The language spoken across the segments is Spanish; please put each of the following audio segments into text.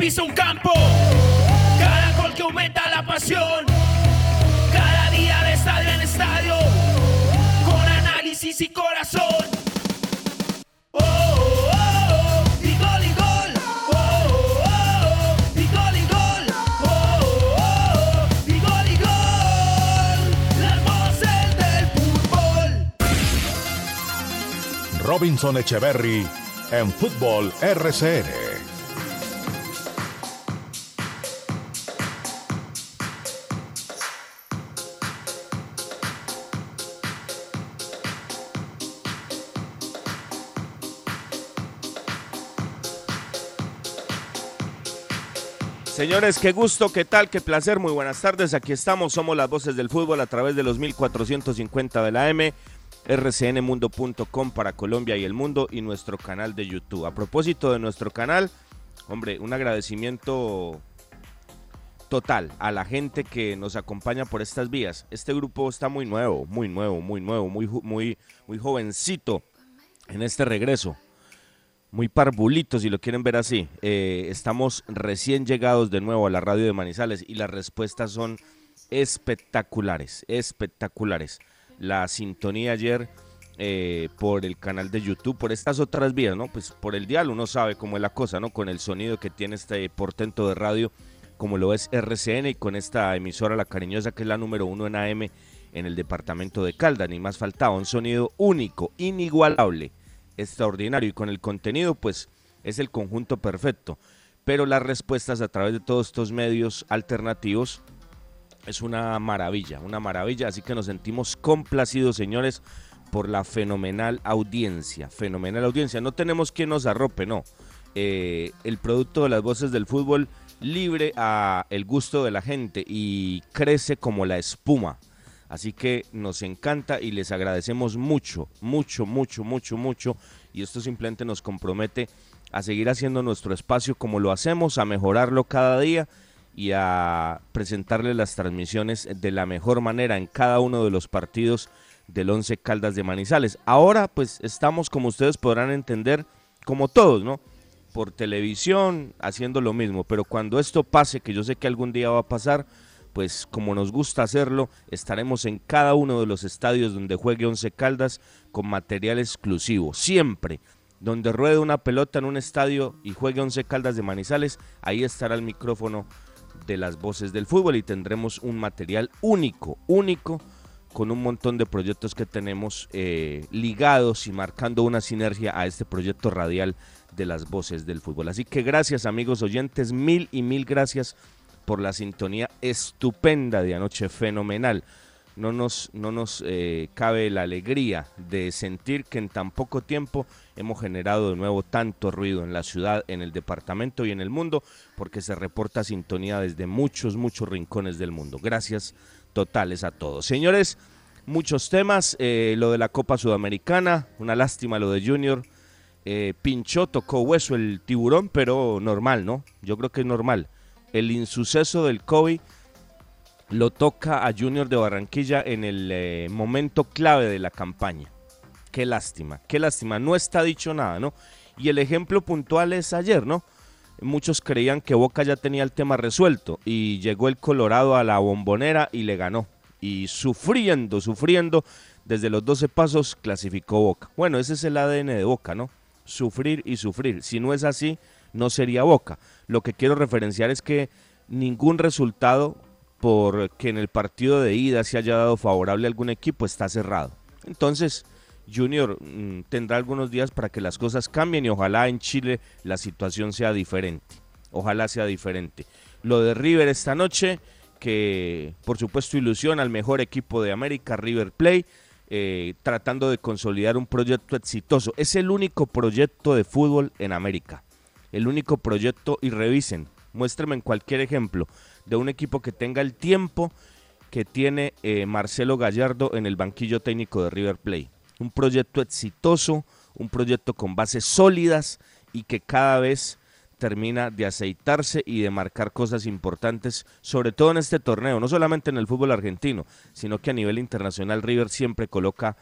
Pisa un campo, cada gol que aumenta la pasión, cada día de estadio en estadio, con análisis y corazón. Oh, oh, oh, y gol y gol. Oh, oh, oh, y gol y gol. Oh, oh, oh, y gol y gol. Las voces del fútbol. Robinson Echeverry en Fútbol RCN. Señores, qué gusto, qué tal, qué placer, muy buenas tardes. Aquí estamos, somos las voces del fútbol a través de los 1450 de la M, rcnmundo.com para Colombia y el mundo y nuestro canal de YouTube. A propósito de nuestro canal, hombre, un agradecimiento total a la gente que nos acompaña por estas vías. Este grupo está muy nuevo, muy nuevo, muy nuevo, muy, muy, muy jovencito en este regreso muy parvulitos, si lo quieren ver así. Eh, estamos recién llegados de nuevo a la radio de Manizales y las respuestas son espectaculares, espectaculares. La sintonía ayer eh, por el canal de YouTube, por estas otras vías, ¿no? Pues por el dial uno sabe cómo es la cosa, ¿no? Con el sonido que tiene este portento de radio, como lo es RCN y con esta emisora La Cariñosa, que es la número uno en AM en el departamento de Caldas, ni más faltaba, un sonido único, inigualable extraordinario y con el contenido pues es el conjunto perfecto. Pero las respuestas a través de todos estos medios alternativos es una maravilla, una maravilla. Así que nos sentimos complacidos, señores, por la fenomenal audiencia. Fenomenal audiencia. No tenemos quien nos arrope, no. Eh, el producto de las voces del fútbol libre a el gusto de la gente y crece como la espuma. Así que nos encanta y les agradecemos mucho, mucho, mucho, mucho, mucho. Y esto simplemente nos compromete a seguir haciendo nuestro espacio como lo hacemos, a mejorarlo cada día y a presentarles las transmisiones de la mejor manera en cada uno de los partidos del Once Caldas de Manizales. Ahora pues estamos, como ustedes podrán entender, como todos, ¿no? Por televisión, haciendo lo mismo. Pero cuando esto pase, que yo sé que algún día va a pasar, pues como nos gusta hacerlo, estaremos en cada uno de los estadios donde juegue Once Caldas con material exclusivo. Siempre, donde ruede una pelota en un estadio y juegue Once Caldas de Manizales, ahí estará el micrófono de las voces del fútbol y tendremos un material único, único, con un montón de proyectos que tenemos eh, ligados y marcando una sinergia a este proyecto radial de las voces del fútbol. Así que gracias amigos oyentes, mil y mil gracias por la sintonía estupenda de anoche, fenomenal. No nos, no nos eh, cabe la alegría de sentir que en tan poco tiempo hemos generado de nuevo tanto ruido en la ciudad, en el departamento y en el mundo, porque se reporta sintonía desde muchos, muchos rincones del mundo. Gracias totales a todos. Señores, muchos temas, eh, lo de la Copa Sudamericana, una lástima lo de Junior. Eh, pinchó, tocó hueso el tiburón, pero normal, ¿no? Yo creo que es normal el insuceso del COVID lo toca a Junior de Barranquilla en el eh, momento clave de la campaña. Qué lástima, qué lástima. No está dicho nada, ¿no? Y el ejemplo puntual es ayer, ¿no? Muchos creían que Boca ya tenía el tema resuelto y llegó el Colorado a la bombonera y le ganó. Y sufriendo, sufriendo, desde los 12 pasos clasificó Boca. Bueno, ese es el ADN de Boca, ¿no? Sufrir y sufrir. Si no es así, no sería Boca. Lo que quiero referenciar es que ningún resultado por que en el partido de ida se haya dado favorable a algún equipo está cerrado. Entonces, Junior mm, tendrá algunos días para que las cosas cambien y ojalá en Chile la situación sea diferente. Ojalá sea diferente. Lo de River esta noche, que por supuesto ilusiona al mejor equipo de América, River Play, eh, tratando de consolidar un proyecto exitoso. Es el único proyecto de fútbol en América. El único proyecto, y revisen, muéstrenme en cualquier ejemplo de un equipo que tenga el tiempo que tiene eh, Marcelo Gallardo en el banquillo técnico de River Plate. Un proyecto exitoso, un proyecto con bases sólidas y que cada vez termina de aceitarse y de marcar cosas importantes, sobre todo en este torneo, no solamente en el fútbol argentino, sino que a nivel internacional River siempre coloca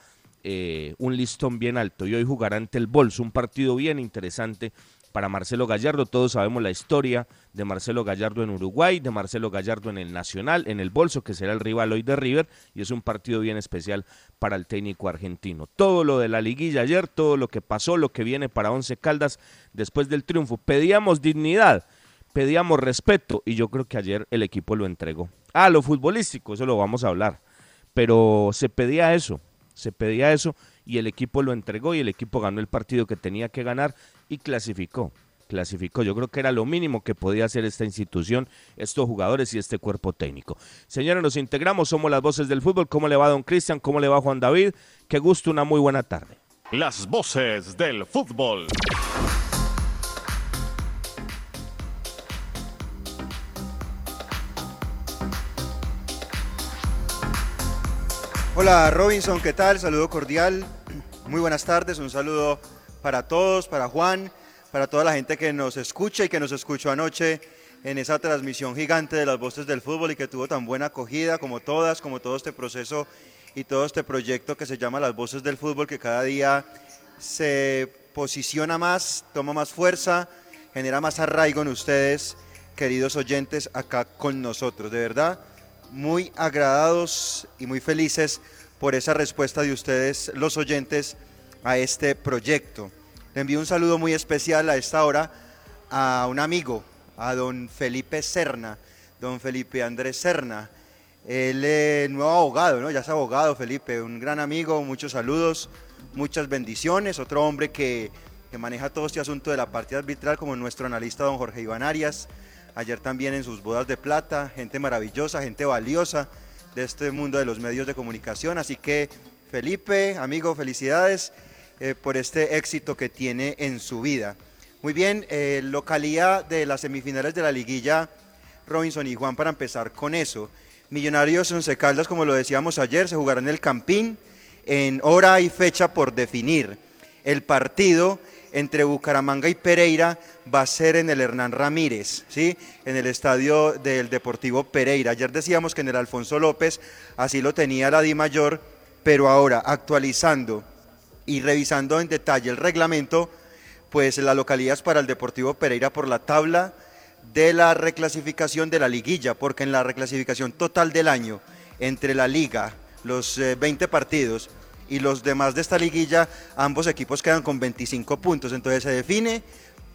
eh, un listón bien alto y hoy jugará ante el Bolso, un partido bien interesante para Marcelo Gallardo. Todos sabemos la historia de Marcelo Gallardo en Uruguay, de Marcelo Gallardo en el Nacional, en el Bolso, que será el rival hoy de River, y es un partido bien especial para el técnico argentino. Todo lo de la liguilla ayer, todo lo que pasó, lo que viene para Once Caldas después del triunfo. Pedíamos dignidad, pedíamos respeto, y yo creo que ayer el equipo lo entregó. Ah, lo futbolístico, eso lo vamos a hablar, pero se pedía eso, se pedía eso y el equipo lo entregó y el equipo ganó el partido que tenía que ganar y clasificó. Clasificó. Yo creo que era lo mínimo que podía hacer esta institución, estos jugadores y este cuerpo técnico. Señores, nos integramos, somos las voces del fútbol. ¿Cómo le va don Cristian? ¿Cómo le va Juan David? Qué gusto, una muy buena tarde. Las voces del fútbol. Hola Robinson, ¿qué tal? Saludo cordial. Muy buenas tardes, un saludo para todos, para Juan, para toda la gente que nos escucha y que nos escuchó anoche en esa transmisión gigante de las voces del fútbol y que tuvo tan buena acogida como todas, como todo este proceso y todo este proyecto que se llama Las Voces del Fútbol, que cada día se posiciona más, toma más fuerza, genera más arraigo en ustedes, queridos oyentes, acá con nosotros. De verdad, muy agradados y muy felices por esa respuesta de ustedes, los oyentes, a este proyecto. Le envío un saludo muy especial a esta hora a un amigo, a don Felipe Serna, don Felipe Andrés Serna. Él es nuevo abogado, ¿no? Ya es abogado, Felipe, un gran amigo, muchos saludos, muchas bendiciones. Otro hombre que, que maneja todo este asunto de la partida arbitral, como nuestro analista don Jorge Iván Arias. Ayer también en sus bodas de plata, gente maravillosa, gente valiosa de este mundo de los medios de comunicación. Así que, Felipe, amigo, felicidades eh, por este éxito que tiene en su vida. Muy bien, eh, localidad de las semifinales de la liguilla, Robinson y Juan, para empezar con eso. Millonarios Once Caldas, como lo decíamos ayer, se jugará en el Campín en hora y fecha por definir. El partido entre Bucaramanga y Pereira va a ser en el Hernán Ramírez, ¿sí? en el estadio del Deportivo Pereira. Ayer decíamos que en el Alfonso López así lo tenía la Di Mayor, pero ahora actualizando y revisando en detalle el reglamento, pues la localidad es para el Deportivo Pereira por la tabla de la reclasificación de la liguilla, porque en la reclasificación total del año, entre la liga, los 20 eh, partidos y los demás de esta liguilla, ambos equipos quedan con 25 puntos, entonces se define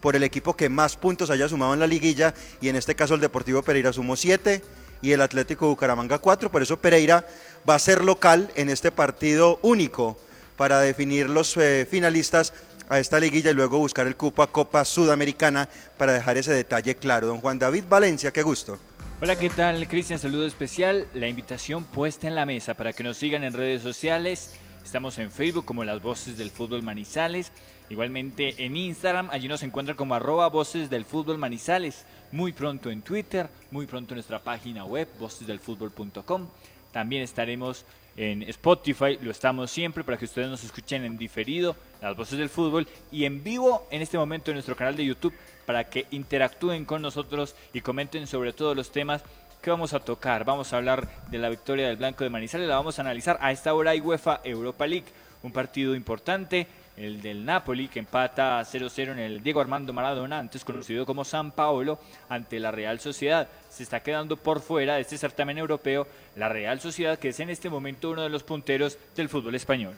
por el equipo que más puntos haya sumado en la liguilla y en este caso el Deportivo Pereira sumó 7 y el Atlético Bucaramanga 4, por eso Pereira va a ser local en este partido único para definir los eh, finalistas a esta liguilla y luego buscar el cupo a Copa Sudamericana para dejar ese detalle claro. Don Juan David Valencia, qué gusto. Hola, ¿qué tal? Cristian, saludo especial. La invitación puesta en la mesa para que nos sigan en redes sociales. Estamos en Facebook como Las Voces del Fútbol Manizales. Igualmente en Instagram, allí nos encuentra como arroba Voces del Fútbol Manizales. Muy pronto en Twitter, muy pronto en nuestra página web, vocesdelfutbol.com. También estaremos en Spotify, lo estamos siempre para que ustedes nos escuchen en diferido, las voces del fútbol, y en vivo en este momento en nuestro canal de YouTube para que interactúen con nosotros y comenten sobre todos los temas que vamos a tocar. Vamos a hablar de la victoria del Blanco de Manizales, la vamos a analizar. A esta hora hay UEFA Europa League, un partido importante el del Napoli, que empata 0-0 en el Diego Armando Maradona, antes conocido como San Paolo, ante la Real Sociedad. Se está quedando por fuera de este certamen europeo la Real Sociedad, que es en este momento uno de los punteros del fútbol español.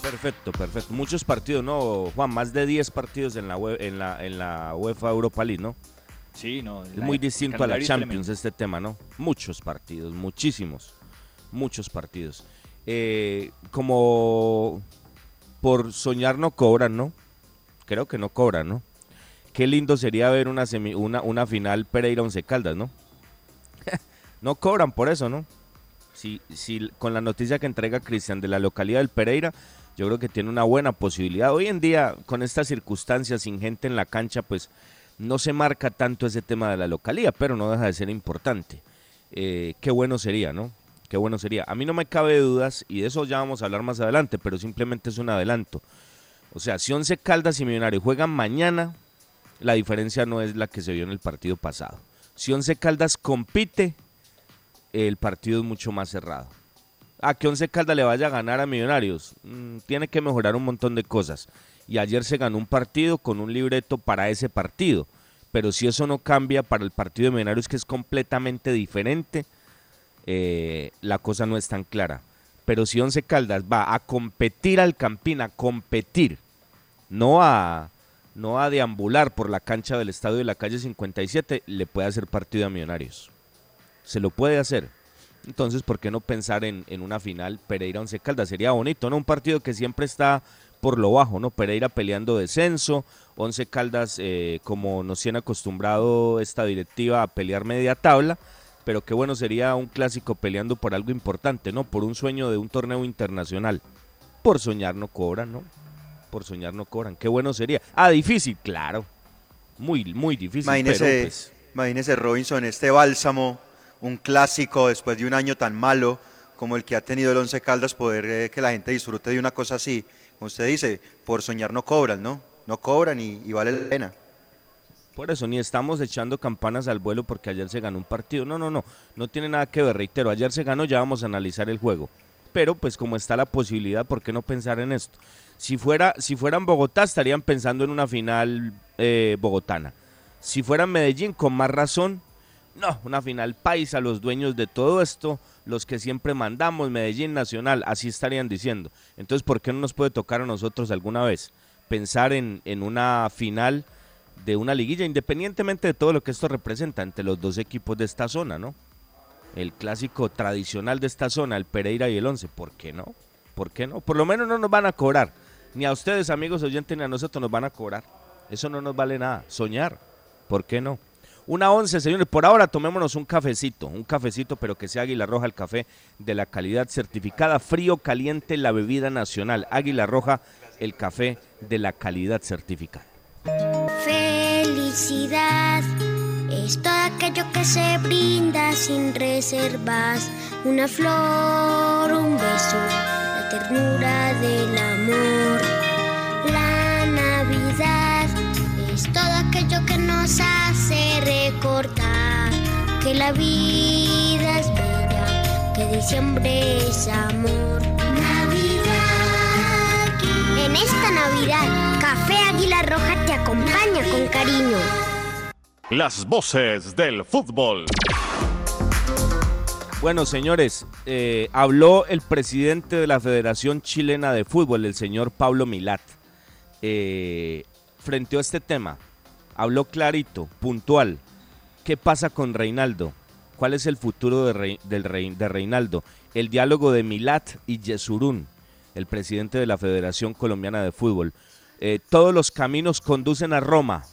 Perfecto, perfecto. Muchos partidos, ¿no, Juan? Más de 10 partidos en la UEFA Europa League, ¿no? Sí, no. Es muy distinto a la Champions este tema, ¿no? Muchos partidos, muchísimos, muchos partidos. eh, como por soñar no cobran, ¿no? Creo que no cobran, ¿no? Qué lindo sería ver una, una, una final Pereira Once Caldas, ¿no? no cobran por eso, ¿no? Si, si con la noticia que entrega Cristian de la localidad del Pereira, yo creo que tiene una buena posibilidad. Hoy en día, con estas circunstancias, sin gente en la cancha, pues no se marca tanto ese tema de la localidad, pero no deja de ser importante. Eh, qué bueno sería, ¿no? Qué bueno sería. A mí no me cabe dudas, y de eso ya vamos a hablar más adelante, pero simplemente es un adelanto. O sea, si Once Caldas y Millonarios juegan mañana, la diferencia no es la que se vio en el partido pasado. Si Once Caldas compite, el partido es mucho más cerrado. A que Once Caldas le vaya a ganar a Millonarios, mm, tiene que mejorar un montón de cosas. Y ayer se ganó un partido con un libreto para ese partido. Pero si eso no cambia para el partido de Millonarios, que es completamente diferente, eh, la cosa no es tan clara. Pero si Once Caldas va a competir al Campín, a competir, no a, no a deambular por la cancha del estadio de la calle 57, le puede hacer partido a Millonarios. Se lo puede hacer. Entonces, ¿por qué no pensar en, una final Pereira Once Caldas? Sería bonito, ¿no? Un partido que siempre está por lo bajo, ¿no? Pereira peleando descenso, Once Caldas, eh, como nos tiene acostumbrado esta directiva a pelear media tabla, pero qué bueno sería un clásico peleando por algo importante, ¿no? Por un sueño de un torneo internacional. Por soñar no cobran, ¿no? Por soñar no cobran. Qué bueno sería. Ah, difícil, claro. Muy, muy difícil. Imagínese, pues imagínese Robinson, este bálsamo, un clásico después de un año tan malo como el que ha tenido el Once Caldas, poder eh, que la gente disfrute de una cosa así. Usted dice, por soñar no cobran, ¿no? No cobran y vale la pena. Por eso, ni estamos echando campanas al vuelo porque ayer se ganó un partido. No, no, no, no tiene nada que ver, reitero, ayer se ganó, ya vamos a analizar el juego. Pero pues como está la posibilidad, ¿por qué no pensar en esto? Si fuera, si fueran Bogotá, estarían pensando en una final eh, bogotana. Si fueran Medellín, con más razón, no, una final paisa, los dueños de todo esto, los que siempre mandamos, Medellín Nacional, así estarían diciendo. Entonces, ¿por qué no nos puede tocar a nosotros alguna vez pensar en, en una final de una liguilla, independientemente de todo lo que esto representa entre los dos equipos de esta zona, ¿no? El clásico tradicional de esta zona, el Pereira y el Once, ¿por qué no? ¿Por qué no? Por lo menos no nos van a cobrar. Ni a ustedes, amigos oyentes, ni a nosotros nos van a cobrar. Eso no nos vale nada. Soñar, ¿por qué no? Una once, señores. Por ahora tomémonos un cafecito, un cafecito, pero que sea Águila Roja, el café de la calidad certificada, frío, caliente, la bebida nacional. Águila Roja, el café de la calidad certificada. Felicidad es todo aquello que se brinda sin reservas. Una flor, un beso, la ternura del amor. La Navidad es todo aquello que nos hace recordar que la vida es bella, que diciembre es amor. En esta Navidad, Café Águila Roja te acompaña con cariño. Las voces del fútbol. Bueno, señores, eh, habló el presidente de la Federación Chilena de Fútbol, el señor Pablo Milat, eh, frente a este tema. Habló clarito, puntual. ¿Qué pasa con Reinaldo? ¿Cuál es el futuro de, Reinaldo? El diálogo de Milat y Yesurún el presidente de la Federación Colombiana de Fútbol. Eh, todos los caminos conducen a Roma,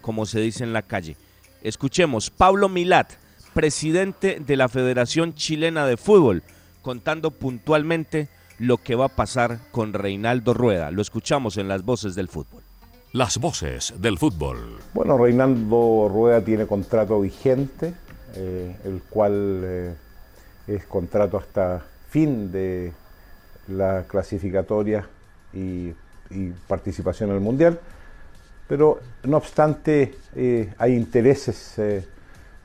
como se dice en la calle. Escuchemos, Pablo Milat, presidente de la Federación Chilena de Fútbol, contando puntualmente lo que va a pasar con Reinaldo Rueda. Lo escuchamos en las voces del fútbol. Las voces del fútbol. Bueno, Reinaldo Rueda tiene contrato vigente, eh, el cual eh, es contrato hasta fin de la clasificatoria y, participación en el Mundial, pero no obstante eh, hay intereses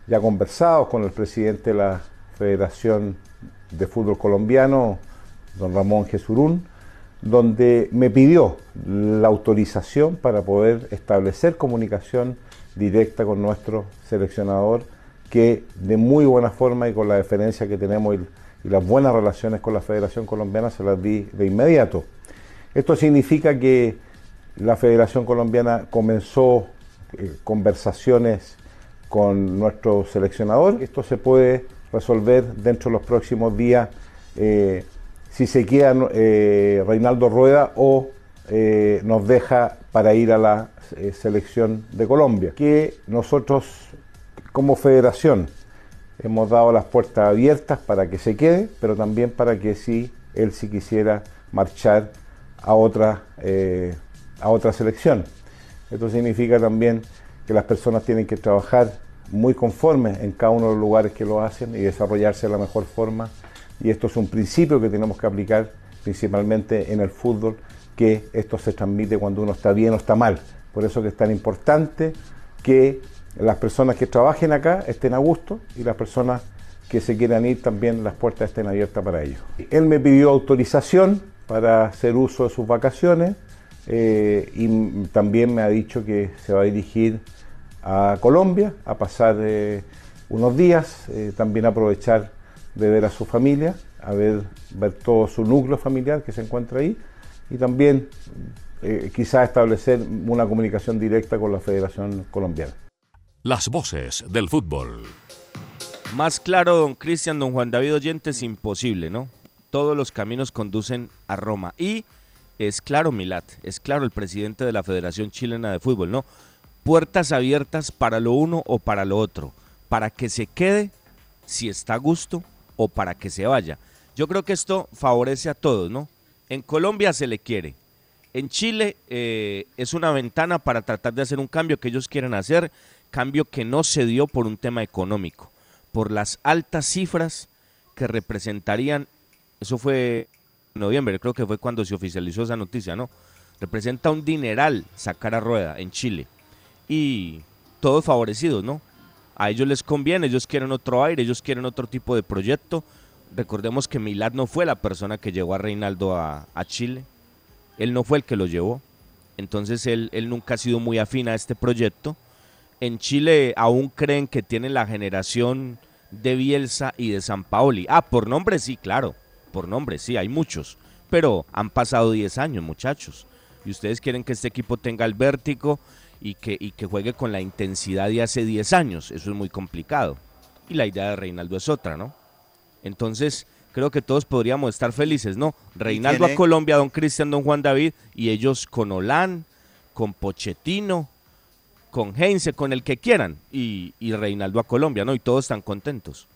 ya conversados con el presidente de la Federación de Fútbol Colombiano, don Ramón Jesurún, donde me pidió la autorización para poder establecer comunicación directa con nuestro seleccionador, que de muy buena forma y con la deferencia que tenemos y las buenas relaciones con la Federación Colombiana se las di de inmediato. Esto significa que la Federación Colombiana comenzó eh, conversaciones con nuestro seleccionador. Esto se puede resolver dentro de los próximos días eh, si se queda eh, Reinaldo Rueda o eh, nos deja para ir a la eh, selección de Colombia, que nosotros como federación hemos dado las puertas abiertas para que se quede, pero también para que si él si quisiera marchar a otra, a otra selección. Esto significa también que las personas tienen que trabajar muy conformes en cada uno de los lugares que lo hacen y desarrollarse de la mejor forma. Y esto es un principio que tenemos que aplicar principalmente en el fútbol, que esto se transmite cuando uno está bien o está mal. Por eso que es tan importante que las personas que trabajen acá estén a gusto y las personas que se quieran ir también las puertas estén abiertas para ellos. Él me pidió autorización para hacer uso de sus vacaciones eh, y también me ha dicho que se va a dirigir a Colombia a pasar eh, unos días, eh, también aprovechar de ver a su familia, a ver, ver todo su núcleo familiar que se encuentra ahí y también eh, quizás establecer una comunicación directa con la Federación Colombiana. Las voces del fútbol. Más claro, don Cristian, don Juan David Oyentes, imposible, ¿no? Todos los caminos conducen a Roma. Y es claro, Milat, es claro el presidente de la Federación Chilena de Fútbol, ¿no? puertas abiertas para lo uno o para lo otro, para que se quede si está a gusto o para que se vaya. Yo creo que esto favorece a todos, ¿no? En Colombia se le quiere. En Chile eh, es una ventana para tratar de hacer un cambio que ellos quieren hacer, cambio que no se dio por un tema económico, por las altas cifras que representarían, eso fue en noviembre, creo que fue cuando se oficializó esa noticia, ¿no? Representa un dineral sacar a rueda en Chile y todos favorecidos, ¿no? A ellos les conviene, ellos quieren otro aire, ellos quieren otro tipo de proyecto. Recordemos que Milad no fue la persona que llevó a Reinaldo a, Chile, él no fue el que lo llevó, entonces él, él nunca ha sido muy afín a este proyecto. En Chile aún creen que tienen la generación de Bielsa y de San Paoli. Ah, por nombre sí, claro, por nombre sí, hay muchos, pero han pasado 10 años, muchachos. Y ustedes quieren que este equipo tenga el vértigo, y que, y que juegue con la intensidad de hace 10 años. Eso es muy complicado. Y la idea de Reinaldo es otra, ¿no? Entonces, creo que todos podríamos estar felices, ¿no? Reinaldo a Colombia, don Cristian, don Juan David, y ellos con Olán, con Pochettino, con Heinze, con el que quieran, y, y Reinaldo a Colombia, ¿no? Y todos están contentos.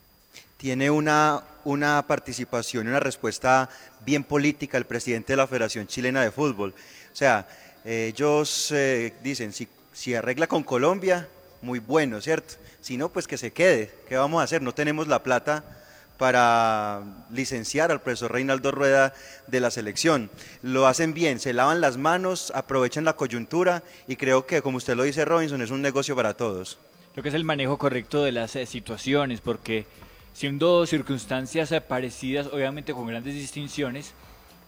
Tiene una, una participación y una respuesta bien política el presidente de la Federación Chilena de Fútbol. O sea, ellos eh, dicen, si, si arregla con Colombia, muy bueno, ¿cierto? Si no, pues que se quede. ¿Qué vamos a hacer? No tenemos la plata para licenciar al profesor Reinaldo Rueda de la selección. Lo hacen bien, se lavan las manos, aprovechan la coyuntura y creo que, como usted lo dice, Robinson, es un negocio para todos. Lo que es el manejo correcto de las eh, situaciones, porque siendo circunstancias eh, parecidas, obviamente con grandes distinciones,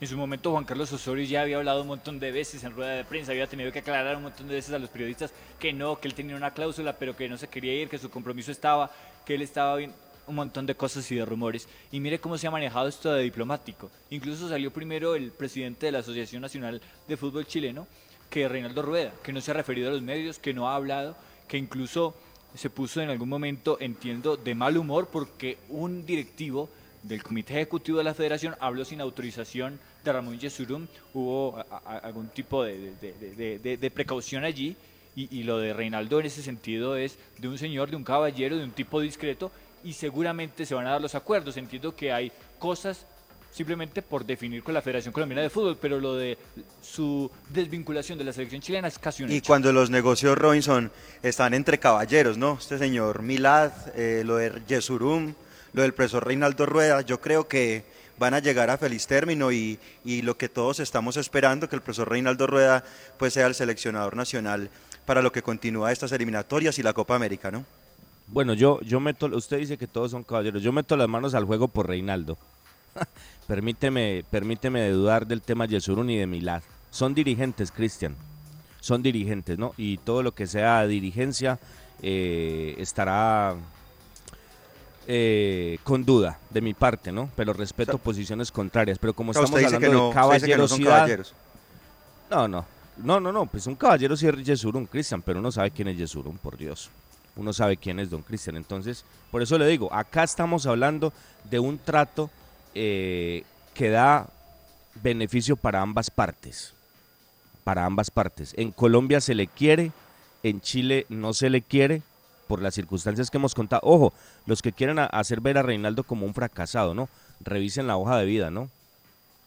en su momento Juan Carlos Osorio ya había hablado un montón de veces en rueda de prensa, había tenido que aclarar un montón de veces a los periodistas que no, que él tenía una cláusula, pero que no se quería ir, que su compromiso estaba, que él estaba bien, un montón de cosas y de rumores. Y mire cómo se ha manejado esto de diplomático. Incluso salió primero el presidente de la Asociación Nacional de Fútbol Chileno, que Reinaldo Rueda, que no se ha referido a los medios, que no ha hablado, que incluso se puso en algún momento, entiendo, de mal humor porque un directivo del Comité Ejecutivo de la Federación habló sin autorización de Ramón Yesurum, hubo algún tipo de, precaución allí y, lo de Reinaldo en ese sentido es de un señor, de un caballero, de un tipo discreto y seguramente se van a dar los acuerdos. Entiendo que hay cosas simplemente por definir con la Federación Colombiana de Fútbol, pero lo de su desvinculación de la selección chilena es casi un Y cuando los negocios Robinson están entre caballeros, ¿no? Este señor Milad, eh, lo de Yesurum, lo del profesor Reinaldo Rueda, yo creo que van a llegar a feliz término y, lo que todos estamos esperando, que el profesor Reinaldo Rueda pues sea el seleccionador nacional para lo que continúa estas eliminatorias y la Copa América, ¿no? Bueno, yo, yo meto, usted dice que todos son caballeros, yo meto las manos al juego por Reinaldo. permíteme, permíteme dudar del tema Yesurun y de Milad. Son dirigentes, Cristian. Son dirigentes, ¿no? Y todo lo que sea dirigencia eh, estará eh, con duda de mi parte, ¿no? Pero respeto posiciones contrarias. Pero como estamos hablando de caballerosidad. No, no, no, no, no, pues un caballero sí es Yesurún, Cristian, pero uno sabe quién es Yesurún, por Dios. Uno sabe quién es Don Cristian. Entonces, por eso le digo, acá estamos hablando de un trato eh, que da beneficio para ambas partes. Para ambas partes. En Colombia se le quiere, en Chile no se le quiere por las circunstancias que hemos contado. Ojo, los que quieren hacer ver a Reinaldo como un fracasado, ¿no? Revisen la hoja de vida, ¿no?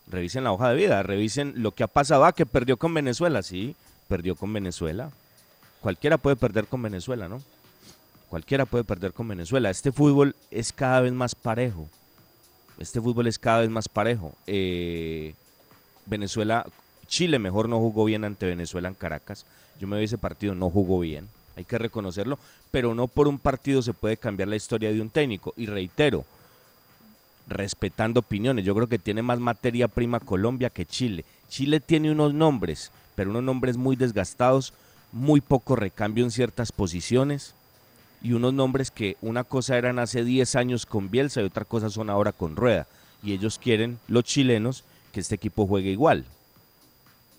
Revisen la hoja de vida, revisen lo que ha pasado. Ah, que perdió con Venezuela, sí, perdió con Venezuela. Cualquiera puede perder con Venezuela, ¿no? Cualquiera puede perder con Venezuela. Este fútbol es cada vez más parejo. Este fútbol es cada vez más parejo. Eh, Venezuela, Chile mejor no jugó bien ante Venezuela en Caracas. Yo me vi ese partido, no jugó bien. Hay que reconocerlo. Pero no por un partido se puede cambiar la historia de un técnico. Y reitero, respetando opiniones. Yo creo que tiene más materia prima Colombia que Chile. Chile tiene unos nombres, pero unos nombres muy desgastados, muy poco recambio en ciertas posiciones y unos nombres que una cosa eran hace 10 años con Bielsa y otra cosa son ahora con Rueda. Y ellos quieren, los chilenos, que este equipo juegue igual.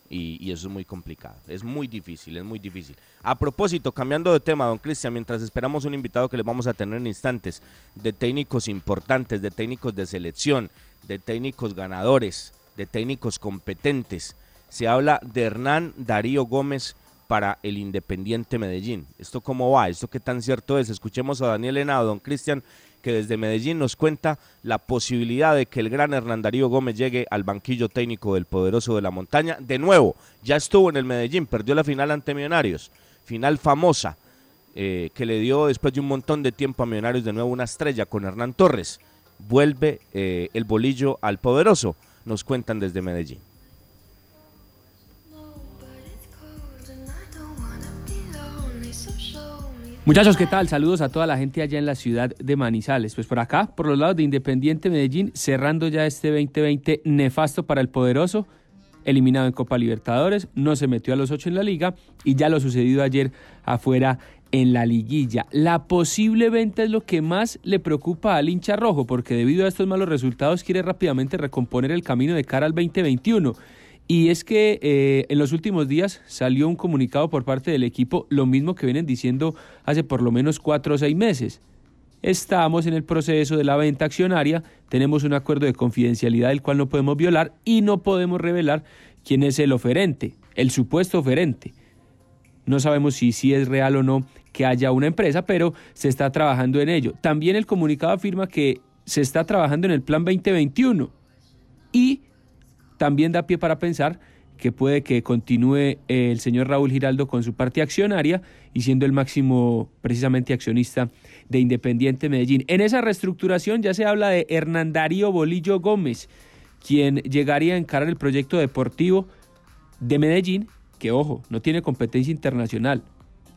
Y, eso es muy complicado, es muy difícil, es muy difícil. A propósito, cambiando de tema, don Cristian, mientras esperamos un invitado que le vamos a tener en instantes, de técnicos importantes, de técnicos de selección, de técnicos ganadores, de técnicos competentes, se habla de Hernán Darío Gómez para el Independiente Medellín. ¿Esto cómo va? ¿Esto qué tan cierto es? Escuchemos a Daniel Henao, don Cristian, que desde Medellín nos cuenta la posibilidad de que el gran Hernán Darío Gómez llegue al banquillo técnico del poderoso de la montaña. De nuevo, ya estuvo en el Medellín, perdió la final ante Millonarios, final famosa, eh, que le dio después de un montón de tiempo a Millonarios de nuevo una estrella con Hernán Torres. Vuelve eh, el bolillo al poderoso, nos cuentan desde Medellín. Muchachos, ¿qué tal? Saludos a toda la gente allá en la ciudad de Manizales. Pues por acá, por los lados de Independiente Medellín, cerrando ya este 2020 nefasto para el poderoso, eliminado en Copa Libertadores, no se metió a los ocho en la liga y ya lo sucedido ayer afuera en la liguilla. La posible venta es lo que más le preocupa al hincha rojo, porque debido a estos malos resultados quiere rápidamente recomponer el camino de cara al 2021 y es que eh, en los últimos días salió un comunicado por parte del equipo, lo mismo que vienen diciendo hace por lo menos cuatro o seis meses. Estamos en el proceso de la venta accionaria, tenemos un acuerdo de confidencialidad del cual no podemos violar y no podemos revelar quién es el oferente, el supuesto oferente. No sabemos si, si es real o no que haya una empresa, pero se está trabajando en ello. También el comunicado afirma que se está trabajando en el plan 2021 y también da pie para pensar que puede que continúe el señor Raúl Giraldo con su parte accionaria y siendo el máximo precisamente accionista de Independiente Medellín. En esa reestructuración ya se habla de Hernán Darío Bolillo Gómez, quien llegaría a encarar el proyecto deportivo de Medellín, que ojo, no tiene competencia internacional,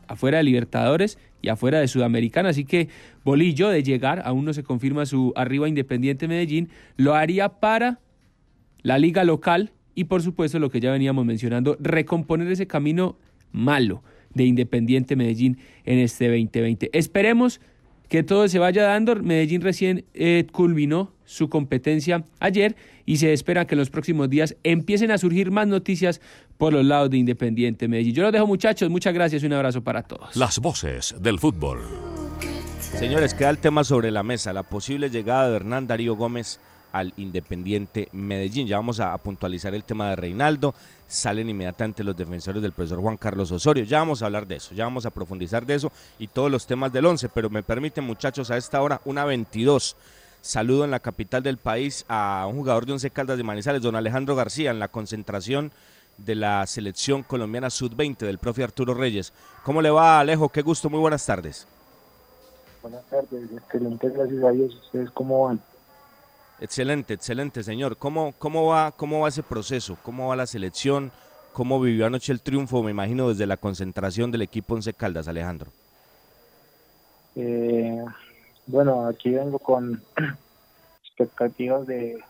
afuera de Libertadores y afuera de Sudamericana, así que Bolillo de llegar, aún no se confirma su arriba Independiente Medellín, lo haría para la liga local y por supuesto lo que ya veníamos mencionando, recomponer ese camino malo de Independiente Medellín en este 2020. Esperemos que todo se vaya dando. Medellín recién eh, culminó su competencia ayer y se espera que en los próximos días empiecen a surgir más noticias por los lados de Independiente Medellín. Yo los dejo muchachos, muchas gracias y un abrazo para todos. Las voces del fútbol. Señores, queda el tema sobre la mesa, la posible llegada de Hernán Darío Gómez al Independiente Medellín. Ya vamos a, puntualizar el tema de Reinaldo. Salen inmediatamente los defensores del profesor Juan Carlos Osorio. Ya vamos a hablar de eso, ya vamos a profundizar de eso y todos los temas del 11. Pero me permiten, muchachos, a esta hora, una 22. Saludo en la capital del país a un jugador de Once Caldas de Manizales, don Alejandro García, en la concentración de la selección colombiana sub-20 del profe Arturo Reyes. ¿Cómo le va, Alejo? Qué gusto, muy buenas tardes. Buenas tardes, excelente, gracias a Dios. ¿Ustedes cómo van? Excelente, excelente, señor. ¿Cómo, cómo, va, ¿Cómo va ese proceso? ¿Cómo va la selección? ¿Cómo vivió anoche el triunfo, me imagino, desde la concentración del equipo Once Caldas, Alejandro? Eh, bueno, aquí vengo con expectativas de,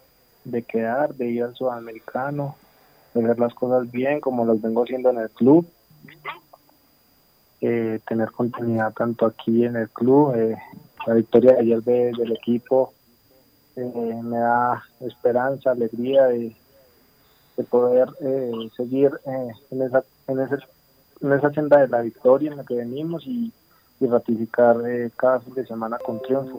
quedar, de ir al sudamericano, de ver las cosas bien, como las vengo haciendo en el club. Eh, tener continuidad tanto aquí en el club, eh, la victoria de ayer del equipo eh, me da esperanza, alegría de, poder eh, seguir eh, en, esa, en, en esa senda de la victoria en la que venimos y, ratificar cada fin de semana con triunfo.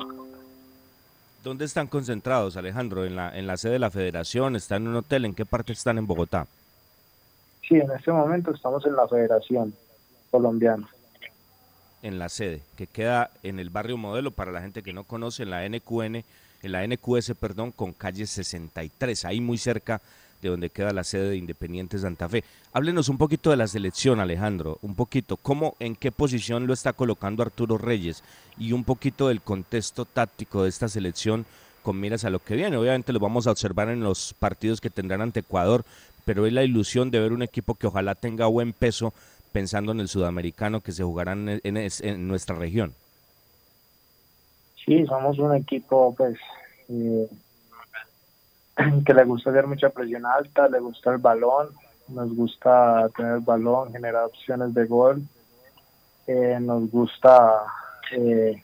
¿Dónde están concentrados, Alejandro? ¿En la, ¿En la sede de la federación? ¿Están en un hotel? ¿En qué parte están en Bogotá? Sí, en este momento estamos en la Federación Colombiana. En la sede, que queda en el barrio modelo, para la gente que no conoce, en la NQN, en la NQS, perdón, con calle 63, ahí muy cerca de donde queda la sede de Independiente Santa Fe. Háblenos un poquito de la selección, Alejandro, un poquito, cómo, en qué posición lo está colocando Arturo Reyes y un poquito del contexto táctico de esta selección con miras a lo que viene. Obviamente lo vamos a observar en los partidos que tendrán ante Ecuador, pero es la ilusión de ver un equipo que ojalá tenga buen peso pensando en el sudamericano que se jugará en, nuestra región. Sí, somos un equipo pues eh, que le gusta hacer mucha presión alta, le gusta el balón, nos gusta tener el balón, generar opciones de gol, eh, nos gusta eh,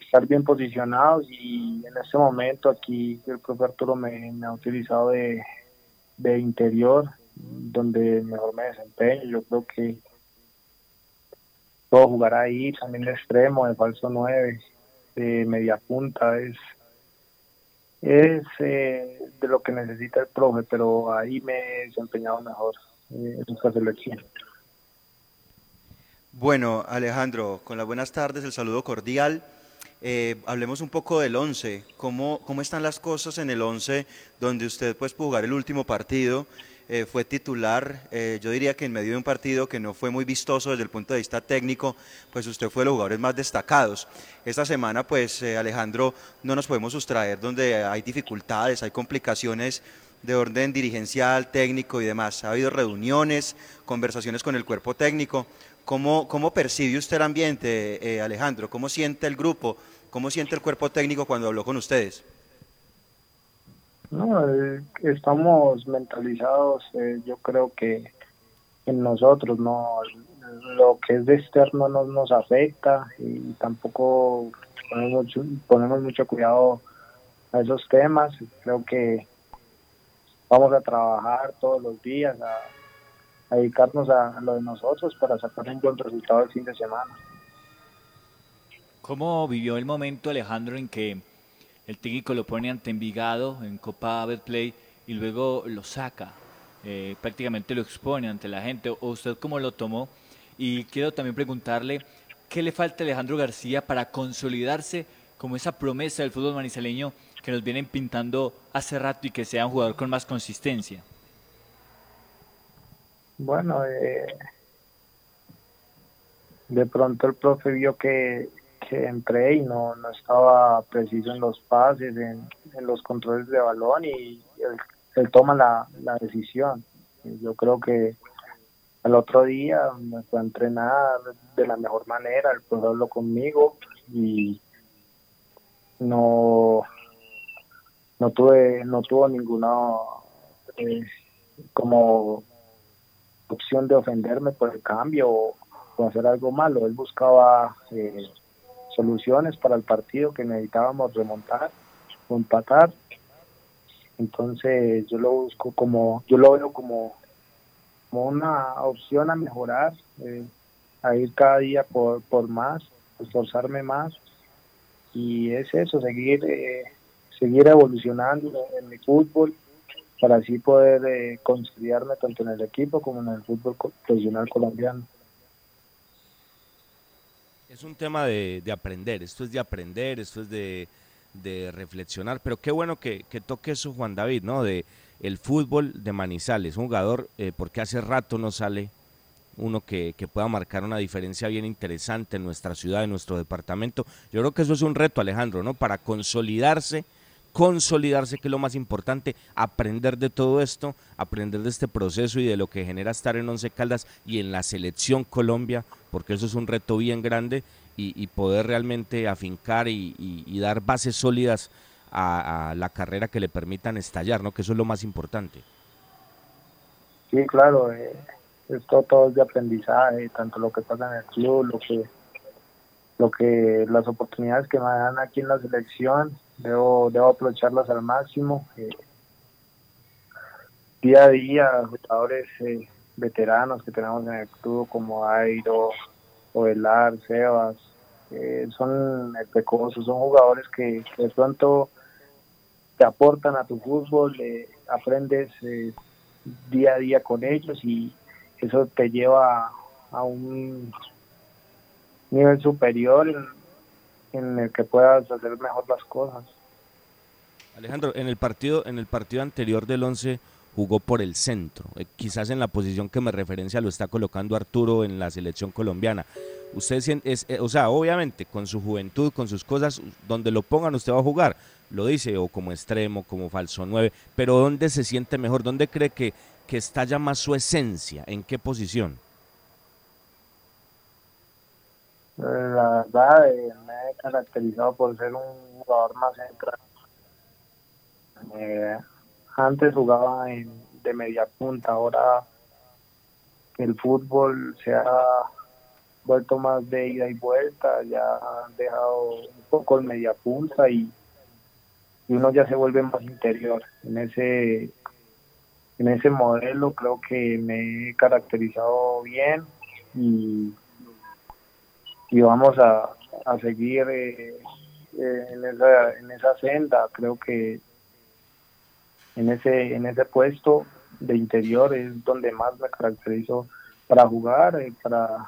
estar bien posicionados y en este momento aquí el profe Arturo me ha utilizado de, de interior, donde mejor me desempeño. Yo creo que jugar ahí, también de extremo, de falso 9, de media punta, es, es eh, de lo que necesita el profe, pero ahí me he desempeñado mejor eh, en esta selección. Bueno, Alejandro, con las buenas tardes, el saludo cordial. Eh, hablemos un poco del 11, ¿Cómo, ¿cómo están las cosas en el 11 donde usted pudo jugar el último partido? Eh, fue titular, eh, yo diría que en medio de un partido que no fue muy vistoso desde el punto de vista técnico, pues usted fue de los jugadores más destacados. Esta semana, pues Alejandro, no nos podemos sustraer donde hay dificultades, hay complicaciones de orden dirigencial, técnico y demás. Ha habido reuniones, conversaciones con el cuerpo técnico. ¿Cómo, cómo percibe usted el ambiente, Alejandro? ¿Cómo siente el grupo? ¿Cómo siente el cuerpo técnico cuando habló con ustedes? No, eh, estamos mentalizados, eh, yo creo que en nosotros, no lo que es de externo no nos afecta y tampoco ponemos mucho, cuidado a esos temas. Creo que vamos a trabajar todos los días, a, a dedicarnos a lo de nosotros para sacar un buen resultado el fin de semana. ¿Cómo vivió el momento, Alejandro, en que el técnico lo pone ante Envigado en Copa Betplay y luego lo saca? Eh, prácticamente lo expone ante la gente. ¿O usted cómo lo tomó? Y quiero también preguntarle, ¿qué le falta a Alejandro García para consolidarse como esa promesa del fútbol manizaleño que nos vienen pintando hace rato y que sea un jugador con más consistencia? Bueno, eh, de pronto el profe vio que que entré y no, no estaba preciso en los pases, en, los controles de balón y él, toma la, la, decisión. Yo creo que el otro día me fue a entrenar de la mejor manera, el profesor habló conmigo y no no tuve no tuvo ninguna eh, como opción de ofenderme por el cambio o, hacer algo malo él buscaba eh, soluciones para el partido que necesitábamos remontar o empatar. Entonces yo lo busco como, yo lo veo como, como una opción a mejorar, eh, a ir cada día por, por más, esforzarme más y es eso, seguir, eh, seguir evolucionando en mi fútbol para así poder eh, conciliarme tanto en el equipo como en el fútbol profesional colombiano. Es un tema de, aprender, esto es de aprender, esto es de, reflexionar, pero qué bueno que, toque eso Juan David, ¿no? De el fútbol de Manizales, un jugador, eh, porque hace rato no sale uno que, que, pueda marcar una diferencia bien interesante en nuestra ciudad, en nuestro departamento. Yo creo que eso es un reto, Alejandro, ¿no? Para consolidarse consolidarse, que es lo más importante, aprender de todo esto, aprender de este proceso y de lo que genera estar en Once Caldas y en la selección Colombia, porque eso es un reto bien grande y, poder realmente afincar y, dar bases sólidas a, la carrera que le permitan estallar, ¿no? Que eso es lo más importante. Sí, claro, eh, esto todo es de aprendizaje, tanto lo que pasa en el club, lo que lo que las oportunidades que me dan aquí en la selección debo, debo aprovecharlas al máximo. Eh, día a día, jugadores eh, veteranos que tenemos en el club como Airo, Ovelar, Sebas, eh, son pecosos, son jugadores que, de pronto te aportan a tu fútbol, eh, aprendes día a día con ellos y eso te lleva a un nivel superior en el que puedas hacer mejor las cosas. Alejandro, en el partido, en el partido anterior del 11 jugó por el centro. Eh, quizás en la posición que me referencia lo está colocando Arturo en la selección colombiana. Usted es, eh, o sea, obviamente con su juventud, con sus cosas, donde lo pongan usted va a jugar, lo dice, o como extremo, como falso 9, pero ¿dónde se siente mejor? ¿Dónde cree que, que estalla más su esencia? ¿En qué posición? La verdad, eh, caracterizado por ser un jugador más central. Eh, antes jugaba en, de media punta, ahora el fútbol se ha vuelto más de ida y vuelta, ya han dejado un poco el media punta y, uno ya se vuelve más interior. En ese en ese modelo creo que me he caracterizado bien y, y vamos a, a seguir eh, en, esa, en esa senda. Creo que en ese, en ese puesto de interior es donde más me caracterizo para jugar, eh, para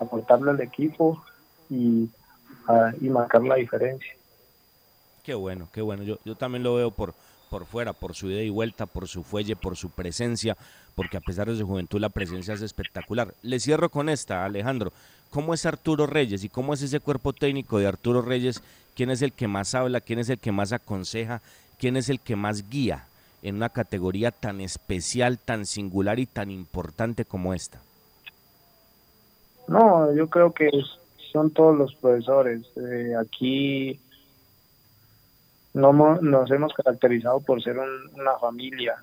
aportarle al equipo y, y marcar la diferencia. Qué bueno, qué bueno. Yo, yo también lo veo por, por fuera, por su ida y vuelta, por su fuelle, por su presencia, porque a pesar de su juventud la presencia es espectacular. Le cierro con esta, Alejandro. ¿Cómo es Arturo Reyes y cómo es ese cuerpo técnico de Arturo Reyes? ¿Quién es el que más habla? ¿Quién es el que más aconseja? ¿Quién es el que más guía? en una categoría tan especial, tan singular y tan importante como esta? No, yo creo que son todos los profesores. Eh, aquí no nos hemos caracterizado por ser una familia.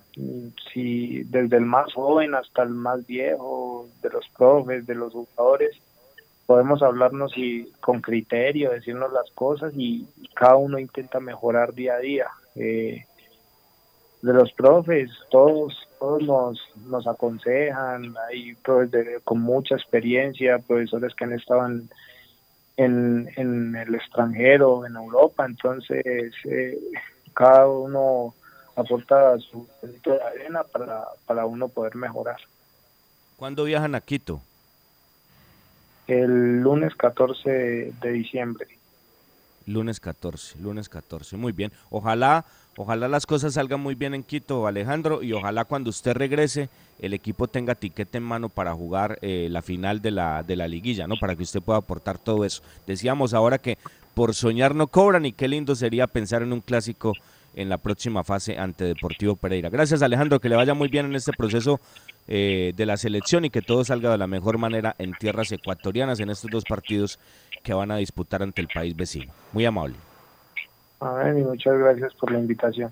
Si desde el más joven hasta el más viejo, de los profes, de los jugadores, podemos hablarnos y con criterio, decirnos las cosas y cada uno intenta mejorar día a día. Eh, de los profes, todos, todos nos, nos aconsejan, hay profes con mucha experiencia, profesores que han estado en, el extranjero, en Europa, entonces eh, cada uno aporta su granito de arena para, para uno poder mejorar. ¿Cuándo viajan a Quito? El lunes 14 de diciembre. Lunes 14, lunes 14. Muy bien. Ojalá, ojalá las cosas salgan muy bien en Quito, Alejandro, y ojalá cuando usted regrese el equipo tenga tiquete en mano para jugar eh, la final de la, de la liguilla, ¿no? Para que usted pueda aportar todo eso. Decíamos ahora que por soñar no cobran y qué lindo sería pensar en un clásico en la próxima fase ante Deportivo Pereira. Gracias Alejandro, que le vaya muy bien en este proceso eh, de la selección y que todo salga de la mejor manera en tierras ecuatorianas en estos dos partidos que van a disputar ante el país vecino. Muy amable. A y muchas gracias por la invitación.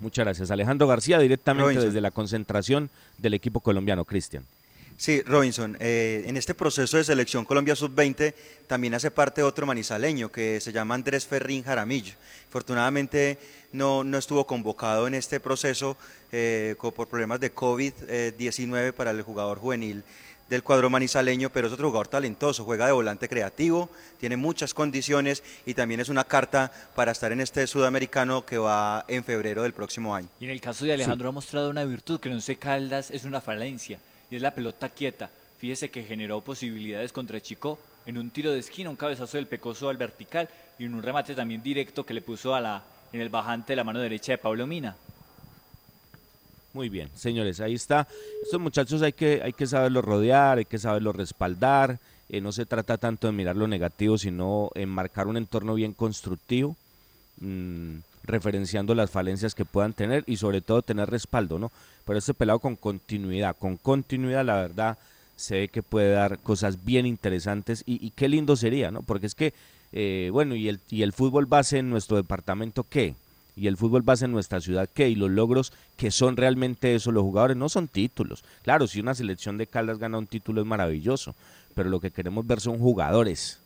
Muchas gracias. Alejandro García, directamente desde la concentración del equipo colombiano. Cristian. Sí, Robinson, eh, en este proceso de selección Colombia Sub-20 también hace parte otro manizaleño que se llama Andrés Ferrín Jaramillo. Afortunadamente no, no estuvo convocado en este proceso eh, por problemas de COVID-19 eh, para el jugador juvenil del cuadro manizaleño, pero es otro jugador talentoso, juega de volante creativo, tiene muchas condiciones y también es una carta para estar en este sudamericano que va en febrero del próximo año. Y en el caso de Alejandro ha mostrado una virtud que no sé Caldas es una falencia y es la pelota quieta. Fíjese que generó posibilidades contra Chico en un tiro de esquina, un cabezazo del Pecoso al vertical y en un remate también directo que le puso a la, en el bajante de la mano derecha de Pablo Mina. Muy bien, señores, ahí está. Estos muchachos hay que, hay que saberlos rodear, hay que saberlos respaldar. Eh, no se trata tanto de mirar lo negativo, sino en marcar un entorno bien constructivo, mm, referenciando las falencias que puedan tener y sobre todo tener respaldo, ¿no? Pero este pelado con continuidad, con continuidad, la verdad, se ve que puede dar cosas bien interesantes y, qué lindo sería, ¿no? Porque es que, eh, bueno, y el, y el fútbol base en nuestro departamento, ¿qué? Y el fútbol base en nuestra ciudad que y los logros que son realmente eso, los jugadores no son títulos. Claro, si una selección de Caldas gana un título es maravilloso, pero lo que queremos ver son jugadores,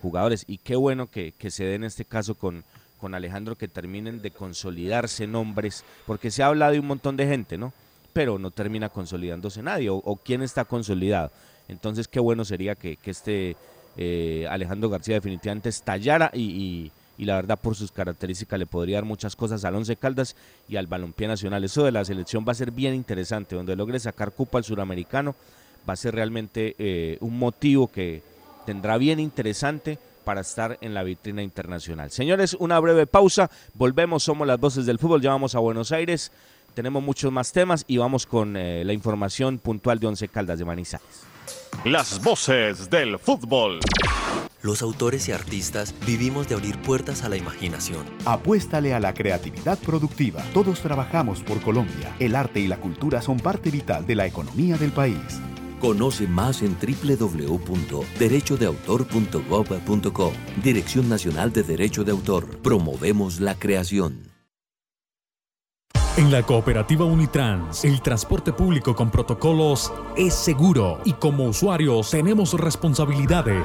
jugadores y qué bueno que, se dé en este caso con, con Alejandro que terminen de consolidarse nombres, porque se habla de un montón de gente, ¿no? Pero no termina consolidándose nadie, o, quién está consolidado. Entonces, qué bueno sería que, que este eh, Alejandro García definitivamente estallara y, la verdad por sus características le podría dar muchas cosas al Once Caldas y al balompié nacional. Eso de la selección va a ser bien interesante, donde logre sacar cupa al suramericano va a ser realmente eh, un motivo que tendrá bien interesante para estar en la vitrina internacional. Señores, una breve pausa, volvemos, somos las voces del fútbol, ya vamos a Buenos Aires, tenemos muchos más temas y vamos con eh, la información puntual de Once Caldas de Manizales. Las voces del fútbol. Los autores y artistas vivimos de abrir puertas a la imaginación. Apuéstale a la creatividad productiva. Todos trabajamos por Colombia. El arte y la cultura son parte vital de la economía del país. Conoce más en www.derechodeautor.gov.co. Dirección Nacional de Derecho de Autor. Promovemos la creación. En la cooperativa Unitrans, el transporte público con protocolos es seguro y como usuarios tenemos responsabilidades.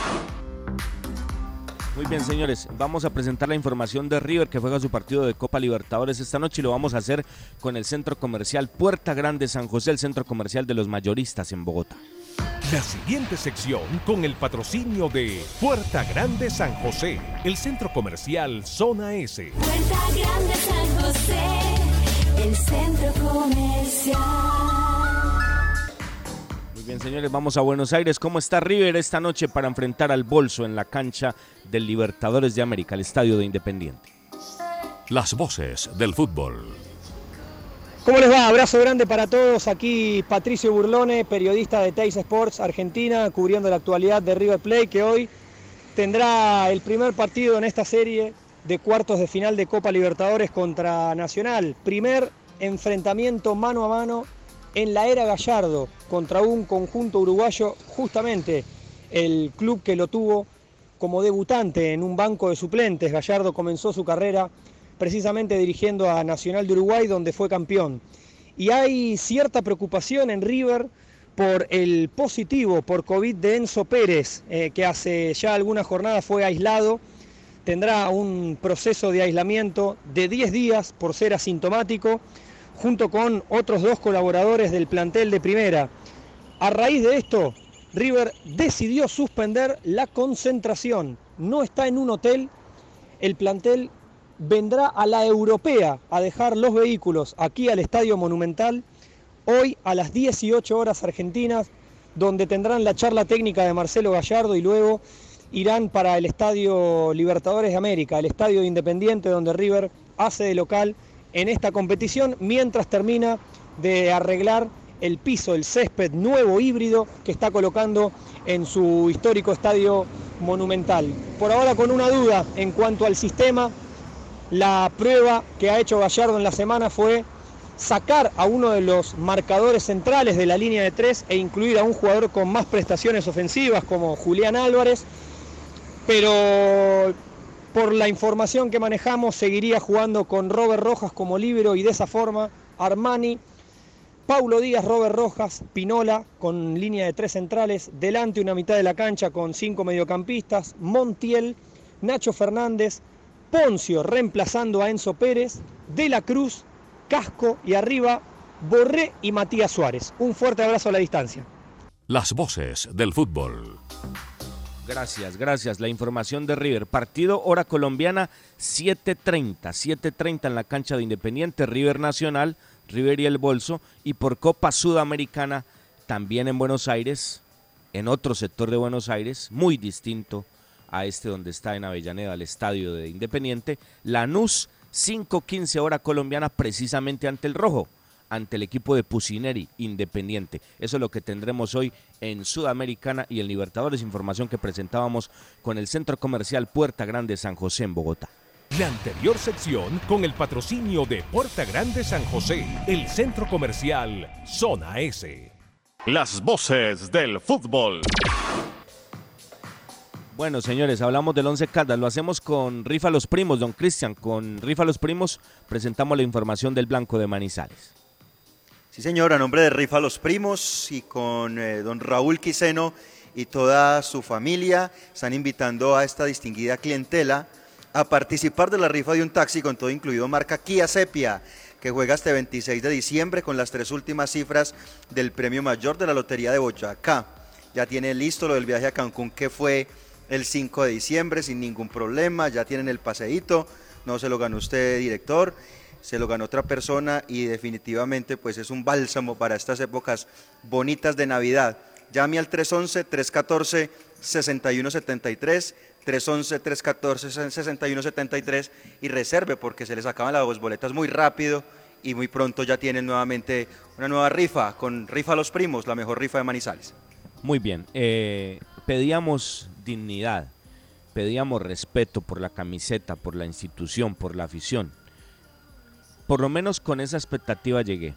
Muy bien, señores, vamos a presentar la información de River que juega su partido de Copa Libertadores esta noche y lo vamos a hacer con el centro comercial Puerta Grande San José, el centro comercial de los mayoristas en Bogotá. La siguiente sección con el patrocinio de Puerta Grande San José, el centro comercial Zona S. Puerta Grande San José el centro comercial. Bien, señores, vamos a Buenos Aires. ¿Cómo está River esta noche para enfrentar al bolso en la cancha del Libertadores de América, el estadio de Independiente? Las voces del fútbol. ¿Cómo les va? Abrazo grande para todos. Aquí Patricio Burlone, periodista de Teis Sports Argentina, cubriendo la actualidad de River Plate, que hoy tendrá el primer partido en esta serie de cuartos de final de Copa Libertadores contra Nacional. Primer enfrentamiento mano a mano en la era Gallardo contra un conjunto uruguayo, justamente el club que lo tuvo como debutante en un banco de suplentes. Gallardo comenzó su carrera precisamente dirigiendo a Nacional de Uruguay, donde fue campeón. Y hay cierta preocupación en River por el positivo por COVID de Enzo Pérez, eh, que hace ya algunas jornadas fue aislado tendrá un proceso de aislamiento de 10 días por ser asintomático, junto con otros dos colaboradores del plantel de primera. A raíz de esto, River decidió suspender la concentración. No está en un hotel, el plantel vendrá a la europea a dejar los vehículos aquí al Estadio Monumental hoy a las 18 horas argentinas, donde tendrán la charla técnica de Marcelo Gallardo y luego irán para el Estadio Libertadores de América, el Estadio Independiente donde River hace de local en esta competición mientras termina de arreglar el piso, el césped nuevo híbrido que está colocando en su histórico estadio monumental. Por ahora con una duda en cuanto al sistema, la prueba que ha hecho Gallardo en la semana fue sacar a uno de los marcadores centrales de la línea de tres e incluir a un jugador con más prestaciones ofensivas como Julián Álvarez pero por la información que manejamos seguiría jugando con Robert Rojas como libero y de esa forma Armani, Paulo Díaz, Robert Rojas, Pinola con línea de tres centrales, delante una mitad de la cancha con cinco mediocampistas, Montiel, Nacho Fernández, Poncio reemplazando a Enzo Pérez, De la Cruz, Casco y arriba Borré y Matías Suárez. Un fuerte abrazo a la distancia. Las voces del fútbol. Gracias, gracias. La información de River. Partido hora colombiana 7.30. 7.30 en la cancha de Independiente, River Nacional, River y el Bolso. Y por Copa Sudamericana también en Buenos Aires, en otro sector de Buenos Aires, muy distinto a este donde está en Avellaneda, el estadio de Independiente. Lanús, 5.15 hora colombiana, precisamente ante el Rojo. Ante el equipo de Pusineri Independiente. Eso es lo que tendremos hoy en Sudamericana y en Libertadores, información que presentábamos con el Centro Comercial Puerta Grande San José en Bogotá. La anterior sección con el patrocinio de Puerta Grande San José, el centro comercial Zona S. Las voces del fútbol. Bueno, señores, hablamos del Once Caldas. Lo hacemos con Rifa Los Primos, don Cristian. Con Rifa Los Primos presentamos la información del Blanco de Manizales. Sí, señor, a nombre de Rifa Los Primos y con eh, don Raúl Quiseno y toda su familia, están invitando a esta distinguida clientela a participar de la rifa de un taxi con todo incluido marca Kia Sepia, que juega este 26 de diciembre con las tres últimas cifras del premio mayor de la Lotería de Boyacá. Ya tiene listo lo del viaje a Cancún que fue el 5 de diciembre sin ningún problema, ya tienen el paseíto, no se lo ganó usted, director, se lo ganó otra persona y definitivamente pues es un bálsamo para estas épocas bonitas de Navidad. Llame al 311-314-6173, 311-314-6173 y reserve porque se les acaban las boletas muy rápido y muy pronto ya tienen nuevamente una nueva rifa con Rifa los Primos, la mejor rifa de Manizales. Muy bien, eh, pedíamos dignidad, pedíamos respeto por la camiseta, por la institución, por la afición. Por lo menos con esa expectativa llegué,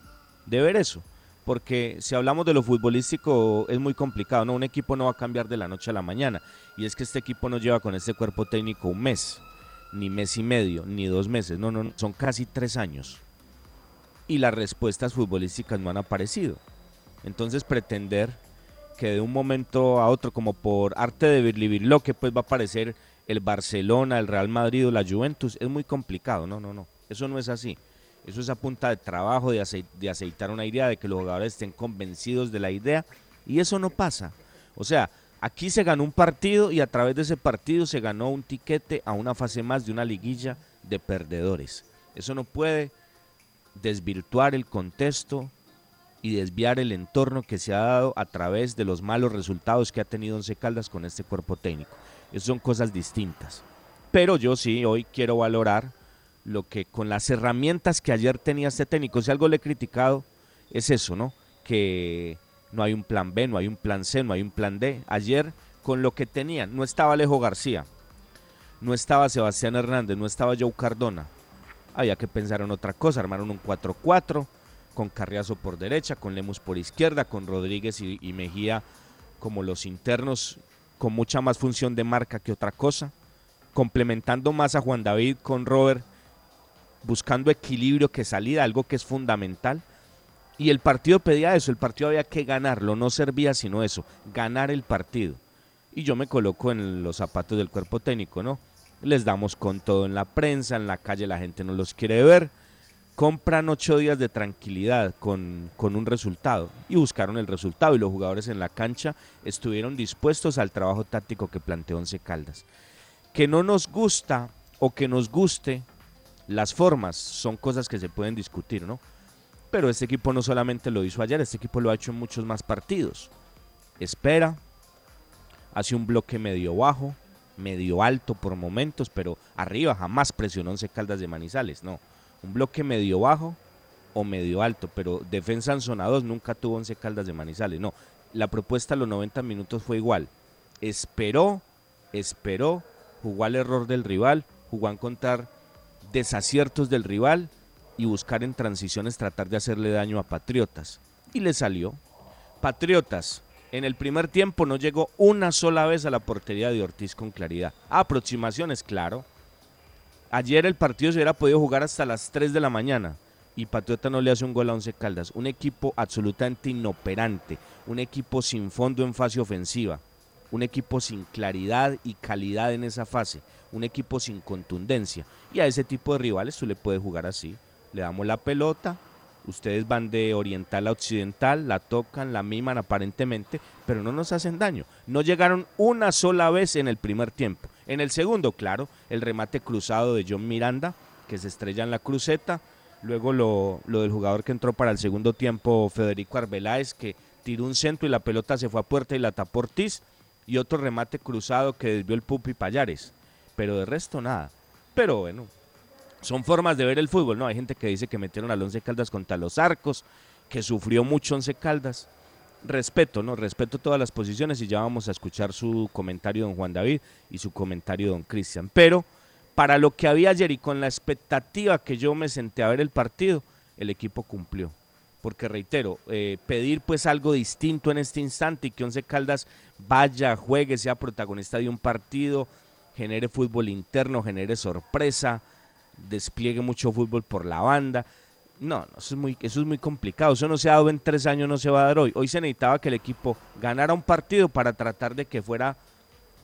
de ver eso, porque si hablamos de lo futbolístico es muy complicado, ¿no? Un equipo no va a cambiar de la noche a la mañana, y es que este equipo no lleva con este cuerpo técnico un mes, ni mes y medio, ni dos meses, no, no, son casi tres años. Y las respuestas futbolísticas no han aparecido. Entonces pretender que de un momento a otro, como por arte de lo que pues va a aparecer el Barcelona, el Real Madrid o la Juventus, es muy complicado. No, no, no. Eso no es así. Eso es a punta de trabajo, de, de aceitar una idea, de que los jugadores estén convencidos de la idea. Y eso no pasa. O sea, aquí se ganó un partido y a través de ese partido se ganó un tiquete a una fase más de una liguilla de perdedores. Eso no puede desvirtuar el contexto, y desviar el entorno que se ha dado a través de los malos resultados que ha tenido Once Caldas con este cuerpo técnico. Esas son cosas distintas. Pero yo sí hoy quiero valorar lo que con las herramientas que ayer tenía este técnico, si algo le he criticado, es eso, ¿no? Que no hay un plan B, no hay un plan C, no hay un plan D. Ayer con lo que tenían, no estaba Alejo García, no estaba Sebastián Hernández, no estaba Joe Cardona. Había que pensar en otra cosa, armaron un 4-4 con Carriazo por derecha, con Lemus por izquierda, con Rodríguez y, Mejía como los internos con mucha más función de marca que otra cosa, complementando más a Juan David con Robert, buscando equilibrio que salida, algo que es fundamental. Y el partido pedía eso, el partido había que ganarlo, no servía sino eso, ganar el partido. Y yo me coloco en los zapatos del cuerpo técnico, ¿no? Les damos con todo en la prensa, en la calle la gente no los quiere ver compran ocho días de tranquilidad con, un resultado y buscaron el resultado y los jugadores en la cancha estuvieron dispuestos al trabajo táctico que planteó Once Caldas. Que no nos gusta o que nos guste las formas son cosas que se pueden discutir, ¿no? Pero este equipo no solamente lo hizo ayer, este equipo lo ha hecho en muchos más partidos. Espera, hace un bloque medio bajo, medio alto por momentos, pero arriba jamás presionó Once Caldas de Manizales, no un bloque medio bajo o medio alto, pero defensa en zona 2 nunca tuvo 11 caldas de Manizales. No, la propuesta a los 90 minutos fue igual. Esperó, esperó, jugó al error del rival, jugó a encontrar desaciertos del rival y buscar en transiciones tratar de hacerle daño a Patriotas. Y le salió. Patriotas, en el primer tiempo no llegó una sola vez a la portería de Ortiz con claridad. Aproximaciones, claro, Ayer el partido se hubiera podido jugar hasta las 3 de la mañana y Patriota no le hace un gol a Once Caldas. Un equipo absolutamente inoperante, un equipo sin fondo en fase ofensiva, un equipo sin claridad y calidad en esa fase, un equipo sin contundencia. Y a ese tipo de rivales tú le puedes jugar así. Le damos la pelota, ustedes van de oriental a occidental, la tocan, la miman aparentemente, pero no nos hacen daño. No llegaron una sola vez en el primer tiempo. En el segundo, claro, el remate cruzado de John Miranda, que se estrella en la cruceta. Luego lo, del jugador que entró para el segundo tiempo, Federico Arbeláez, que tiró un centro y la pelota se fue a puerta y la tapó Ortiz. Y otro remate cruzado que desvió el Pupi Payares. Pero de resto nada. Pero bueno, Son formas de ver el fútbol, ¿no? Hay gente que dice que metieron al Once Caldas contra los arcos, que sufrió mucho Once Caldas. Respeto, ¿no? Respeto todas las posiciones y ya vamos a escuchar su comentario don Juan David y su comentario don Cristian. Pero para lo que había ayer y con la expectativa que yo me senté a ver el partido, el equipo cumplió. Porque reitero, eh, pedir pues algo distinto en este instante y que Once Caldas vaya, juegue, sea protagonista de un partido, genere fútbol interno, genere sorpresa, despliegue mucho fútbol por la banda. No, no, eso es, muy, eso es muy complicado. Eso no se ha dado en tres años, no se va a dar hoy. Hoy se necesitaba que el equipo ganara un partido para tratar de que fuera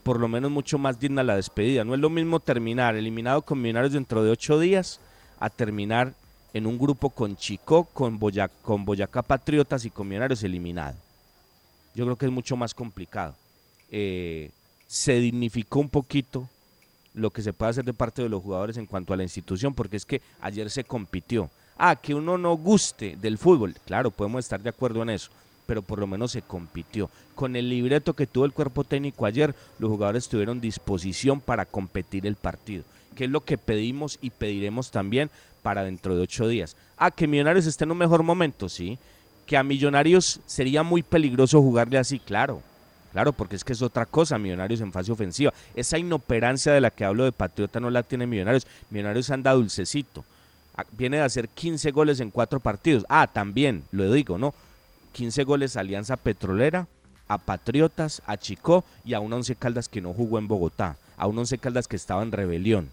por lo menos mucho más digna la despedida. No es lo mismo terminar eliminado con Millonarios dentro de ocho días a terminar en un grupo con Chico, con, con Boyacá Patriotas y con Millonarios eliminado. Yo creo que es mucho más complicado. Eh, se dignificó un poquito lo que se puede hacer de parte de los jugadores en cuanto a la institución, porque es que ayer se compitió. Ah, que uno no guste del fútbol, claro, podemos estar de acuerdo en eso, pero por lo menos se compitió. Con el libreto que tuvo el cuerpo técnico ayer, los jugadores tuvieron disposición para competir el partido, que es lo que pedimos y pediremos también para dentro de ocho días. Ah, que Millonarios esté en un mejor momento, sí. Que a Millonarios sería muy peligroso jugarle así, claro. Claro, porque es que es otra cosa, Millonarios en fase ofensiva. Esa inoperancia de la que hablo de Patriota no la tiene Millonarios. Millonarios anda dulcecito. Ah, viene de hacer 15 goles en cuatro partidos. Ah, también, lo digo, ¿no? 15 goles a Alianza Petrolera, a Patriotas, a Chicó y a un Once Caldas que no jugó en Bogotá. A un Once Caldas que estaba en rebelión.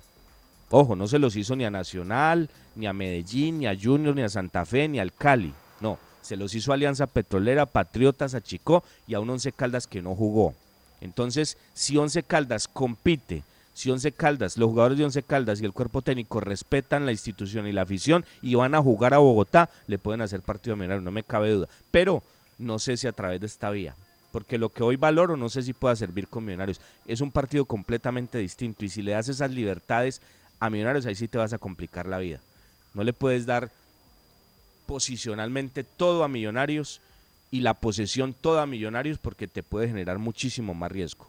Ojo, no se los hizo ni a Nacional, ni a Medellín, ni a Junior, ni a Santa Fe, ni al Cali. No, se los hizo Alianza Petrolera, Patriotas, a Chicó y a un Once Caldas que no jugó. Entonces, si Once Caldas compite, si Once Caldas, los jugadores de Once Caldas y el cuerpo técnico respetan la institución y la afición y van a jugar a Bogotá, le pueden hacer partido mineral, no me cabe duda. Pero no sé si a través de esta vía, porque lo que hoy valoro no sé si pueda servir con Millonarios. Es un partido completamente distinto y si le das esas libertades a Millonarios, ahí sí te vas a complicar la vida. No le puedes dar posicionalmente todo a Millonarios y la posesión toda a Millonarios porque te puede generar muchísimo más riesgo.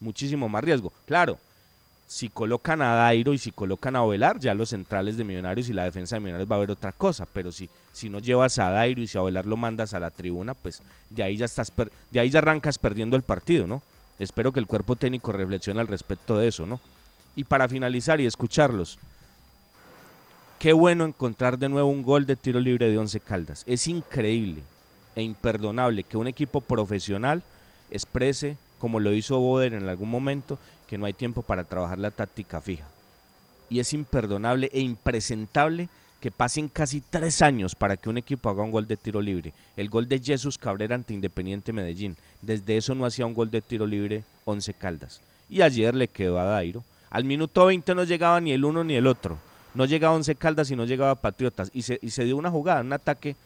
Muchísimo más riesgo. Claro, si colocan a Dairo y si colocan a Ovelar, ya los centrales de Millonarios y la defensa de Millonarios va a haber otra cosa, pero si, si no llevas a Dairo y si a Ovelar lo mandas a la tribuna, pues de ahí ya estás de ahí ya arrancas perdiendo el partido, ¿no? Espero que el cuerpo técnico reflexione al respecto de eso, ¿no? Y para finalizar y escucharlos, qué bueno encontrar de nuevo un gol de tiro libre de Once Caldas. Es increíble e imperdonable que un equipo profesional exprese, como lo hizo Boder en algún momento, que no hay tiempo para trabajar la táctica fija. Y es imperdonable e impresentable que pasen casi tres años para que un equipo haga un gol de tiro libre. El gol de Jesús Cabrera ante Independiente Medellín. Desde eso no hacía un gol de tiro libre Once Caldas. Y ayer le quedó a Dairo al minuto 20 no llegaba ni el uno ni el otro. No llegaba Once Caldas y no llegaba Patriotas. Y se, y se dio una jugada, un ataque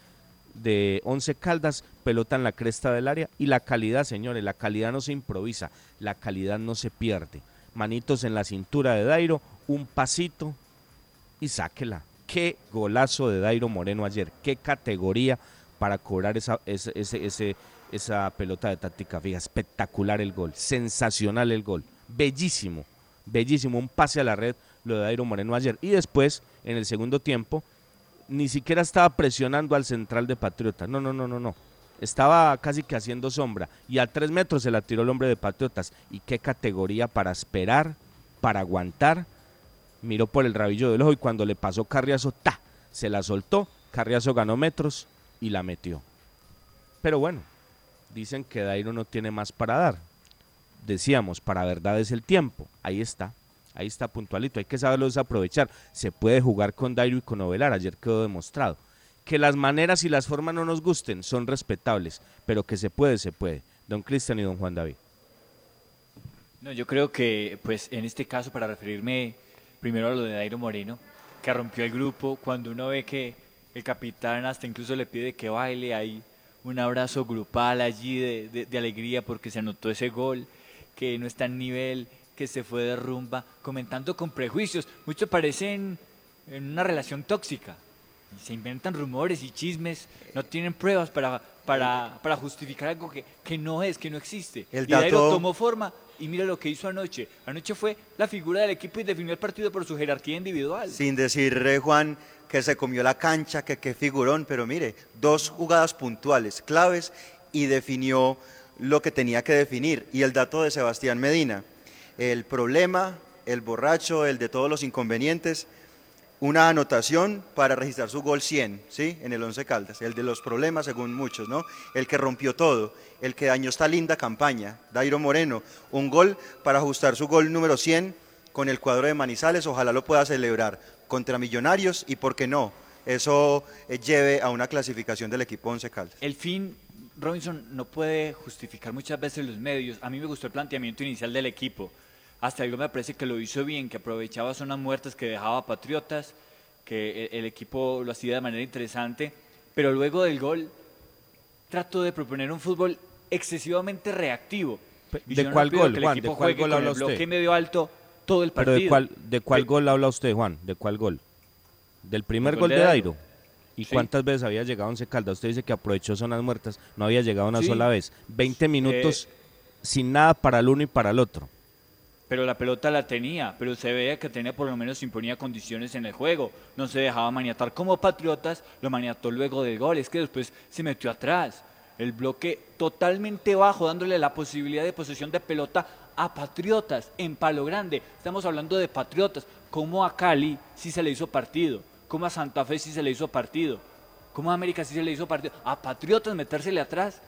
de Once Caldas, pelota en la cresta del área. Y la calidad, señores, la calidad no se improvisa, la calidad no se pierde. Manitos en la cintura de Dairo, un pasito y sáquela. Qué golazo de Dairo Moreno ayer, qué categoría para cobrar esa, ese, ese, esa pelota de táctica fija. Espectacular el gol, sensacional el gol, bellísimo bellísimo, un pase a la red, lo de Dairo Moreno ayer. Y después, en el segundo tiempo, ni siquiera estaba presionando al central de Patriotas. No, no, no, no, no. Estaba casi que haciendo sombra. Y a tres metros se la tiró el hombre de Patriotas. Y qué categoría para esperar, para aguantar. Miró por el rabillo del ojo y cuando le pasó Carriazo, ¡ta! Se la soltó. Carriazo ganó metros y la metió. Pero bueno, dicen que Dairo no tiene más para dar decíamos, para verdad es el tiempo. Ahí está, ahí está puntualito. Hay que saberlo aprovechar. Se puede jugar con Dairo y con Ovelar, ayer quedó demostrado. Que las maneras y las formas no nos gusten son respetables, pero que se puede, se puede. Don Cristian y don Juan David. No, yo creo que, pues, en este caso, para referirme primero a lo de Dairo Moreno, que rompió el grupo, cuando uno ve que el capitán hasta incluso le pide que baile, hay un abrazo grupal allí de, de alegría porque se anotó ese gol que no está en nivel, que se fue de rumba, comentando con prejuicios. Muchos parecen en una relación tóxica. Se inventan rumores y chismes, no tienen pruebas para, para, para justificar algo que, que no es, que no existe. El y dato- tomó forma y mira lo que hizo anoche. Anoche fue la figura del equipo y definió el partido por su jerarquía individual. Sin decir, eh, Juan, que se comió la cancha, que qué figurón, pero mire, dos jugadas puntuales, claves, y definió lo que tenía que definir. Y el dato de Sebastián Medina, el problema, el borracho, el de todos los inconvenientes, una anotación para registrar su gol 100, ¿sí? En el 11 Caldas, el de los problemas según muchos, ¿no? El que rompió todo, el que dañó esta linda campaña, Dairo Moreno, un gol para ajustar su gol número 100 con el cuadro de Manizales, ojalá lo pueda celebrar contra Millonarios y por qué no, eso eh, lleve a una clasificación del equipo 11 Caldas. El fin, Robinson no puede justificar muchas veces los medios. A mí me gustó el planteamiento inicial del equipo. Hasta algo me parece que lo hizo bien, que aprovechaba zonas muertas que dejaba Patriotas, que el, el equipo lo hacía de manera interesante. Pero luego del gol, trató de proponer un fútbol excesivamente reactivo. Y ¿de yo no cuál gol, Juan? ¿De cuál gol habla bloque usted? medio alto todo el Pero partido. ¿de cuál, de cuál gol habla usted, Juan? ¿De cuál gol? ¿Del primer gol gol de Dairo? Dairo. ¿Y Sí. cuántas veces había llegado Once Caldas? Usted dice que aprovechó zonas muertas, no había llegado una Sí. sola vez. 20 minutos Eh, sin nada para el uno y para el otro. Pero la pelota la tenía, pero se veía que tenía por lo menos imponía condiciones en el juego. No se dejaba maniatar como Patriotas, lo maniató luego del gol. Es que después se metió atrás. El bloque totalmente bajo, dándole la posibilidad de posesión de pelota a Patriotas en Palo Grande. Estamos hablando de Patriotas. Como a Cali sí se le hizo partido, como a Santa Fe sí se le hizo partido, como a América sí se le hizo partido. A Patriotas metérsele atrás.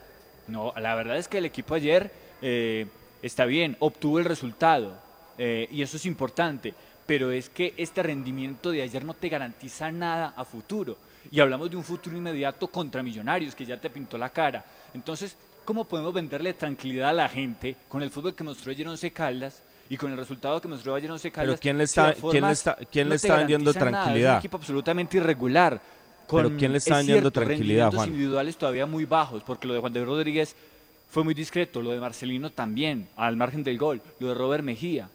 No, la verdad es que el equipo ayer eh, está bien, obtuvo el resultado eh, y eso es importante, pero es que este rendimiento de ayer no te garantiza nada a futuro. Y hablamos de un futuro inmediato contra Millonarios, que ya te pintó la cara. Entonces, ¿cómo podemos venderle tranquilidad a la gente con el fútbol que mostró ayer Once Caldas y con el resultado que mostró ayer Once Caldas? ¿quién le está- quién le está- quién no le está vendiendo garantizan nada? Es tranquilidad? un equipo absolutamente irregular. Pero con, ¿quién le está es vendiendo tranquilidad, rendimientos Juan? individuales todavía muy bajos, porque lo de Juan de Rodríguez fue muy discreto, lo de Marcelino también, al margen del gol, lo de Robert Mejía.